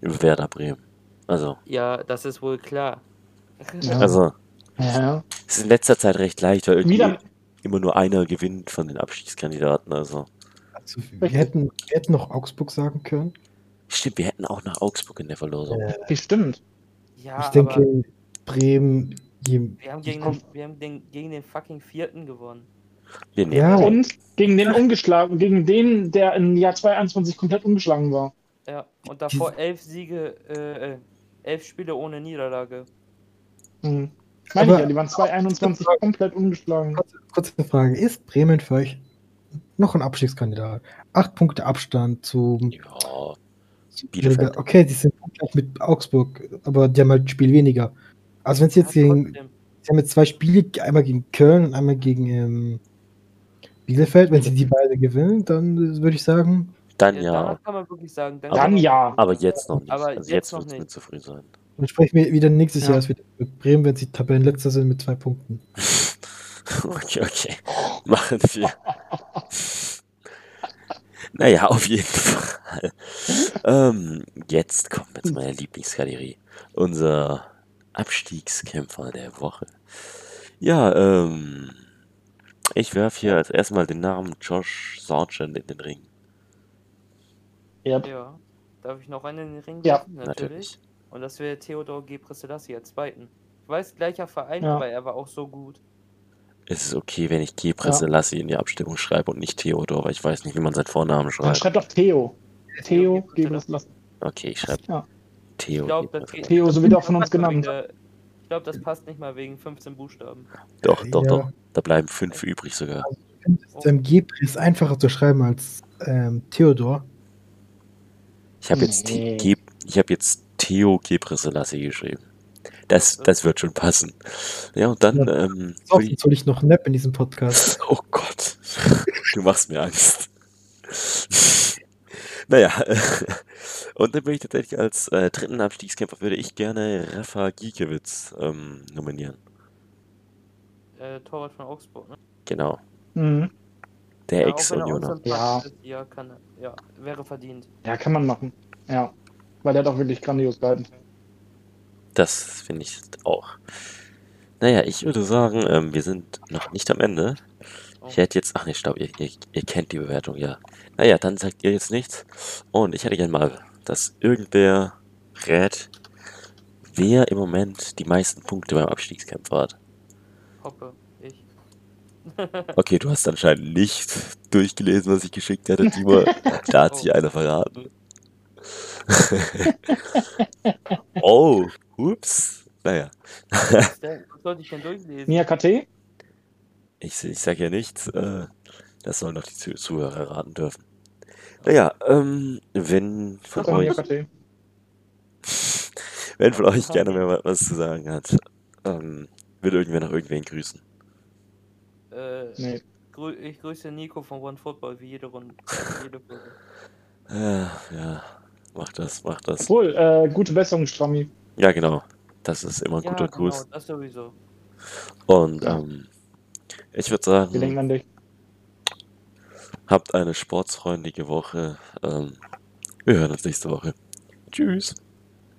Werder Bremen. Also, Ja, das ist wohl klar. Ja. also Ja. es ist in letzter Zeit recht leicht, weil irgendwie Wieder, immer nur einer gewinnt von den Abstiegskandidaten. Also, Also, wir, hätten, wir hätten noch Augsburg sagen können. stimmt, wir hätten auch nach Augsburg in der Verlosung. Äh, bestimmt. Ja, ich denke, Bremen, die, wir haben, gegen den, wir haben den, gegen den fucking vierten gewonnen. Wir nehmen Ja. Und gegen den umgeschlagen, gegen den, der im Jahr 2021 komplett umgeschlagen war. Ja, und davor elf Siege, äh, äh, elf Spiele ohne Niederlage. Hm. Meine ich Aber- ja, die waren 2021 komplett umgeschlagen. kurze, kurze Frage, ist Bremen für euch noch ein Abstiegskandidat? Acht Punkte Abstand zum Ja, Bielefeld. Okay, die sind gleich mit Augsburg, aber die haben halt ein Spiel weniger. Also wenn sie jetzt Ja, gegen, sie haben jetzt zwei Spiele, einmal gegen Köln und einmal gegen ähm, Bielefeld, wenn sie die beide gewinnen, dann äh, würde ich sagen, Dann Ja, kann man wirklich sagen. Aber- Dann kann ja. Aber jetzt noch nicht. Aber also jetzt jetzt noch wird es mir nicht. zu früh sein. dann sprechen wir wieder nächstes Ja. Jahr erst wieder mit Bremen, wenn sie Tabellenletzter sind mit zwei Punkten. Okay, okay. Machen wir. Naja, auf jeden Fall. Ähm, jetzt kommen wir zu meiner Lieblingskategorie. Unser Abstiegskämpfer der Woche. Ja, ähm, ich werfe hier als erstmal den Namen Josh Sargent in den Ring. Ja. Ja. Darf ich noch einen in den Ring Ja. werfen? Natürlich. Natürlich. Und das wäre Theodor Gebrselassie als zweiten. Ich weiß, gleicher Verein, Ja. aber er war auch so gut. Es ist okay, wenn ich Gebre Selassie in die Abstimmung schreibe und nicht Theodor, weil ich weiß nicht, wie man seinen Vornamen Dann schreibt. schreib doch Theo. Theo, Theo lassen. Okay, ich schreibe Ja. Theo. Ich glaube, das, Gebre- geht- Theo, so wird auch von uns wegen genannt. Ich glaube, das passt nicht mal wegen 15 Buchstaben. Doch, doch, Ja. doch. Da bleiben fünf übrig sogar. Ähm, Gebri ist einfacher zu schreiben als ähm, Theodor. Ich habe jetzt, Nee. Ge ich hab jetzt Theo Gebre Selassie geschrieben. Das, das wird schon passen. Ja, und dann, Ja. ähm, jetzt hole ich noch Nap in diesem Podcast. oh Gott, du machst mir Angst. naja, und dann würde ich tatsächlich als äh, dritten Abstiegskämpfer würde ich gerne Rafa Giekewitz ähm, nominieren. Äh, Torwart von Augsburg, ne? Genau, Mhm. der Ja, er Ex-Unioner. Ja. ja, kann er. Ja, wäre verdient. Ja, kann man machen. Ja. Weil der hat auch wirklich grandios gehalten. Das finde ich auch. Naja, ich würde sagen, ähm, wir sind noch nicht am Ende. Oh. Ich hätte jetzt, ach nee, stopp, ihr, ihr, ihr kennt die Bewertung, ja. Naja, dann sagt ihr jetzt nichts. Und ich hätte gerne mal, dass irgendwer rät, wer im Moment die meisten Punkte beim Abstiegskämpfer hat. Hoppe, ich. Okay, du hast anscheinend nicht durchgelesen, was ich geschickt hatte, Timo. Da hat sich einer verraten. oh, ups. Naja, Was, sollte ich denn durchlesen? Mia KT? ich, ich sage ja nichts. Äh, das sollen doch die Zuh- Zuhörer raten dürfen. Naja, ähm, wenn von Mia euch, KT. wenn von euch gerne mehr wa- was zu sagen hat, ähm, würde irgendwer noch irgendwen grüßen. Äh, Nee. grü ich grüße Nico von One Football wie jede Runde. jede Folge. Äh, ja, mach das, mach das. Obwohl, äh, gute Besserung, Strammi. Ja, genau. Das ist immer ein Ja, guter genau, Gruß. das sowieso. Und Ja. ähm, ich würde Wir denken sagen, an dich. habt eine sportsfreundliche Woche. Ähm, wir hören uns nächste Woche. Tschüss.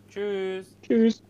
Tschüss. Tschüss.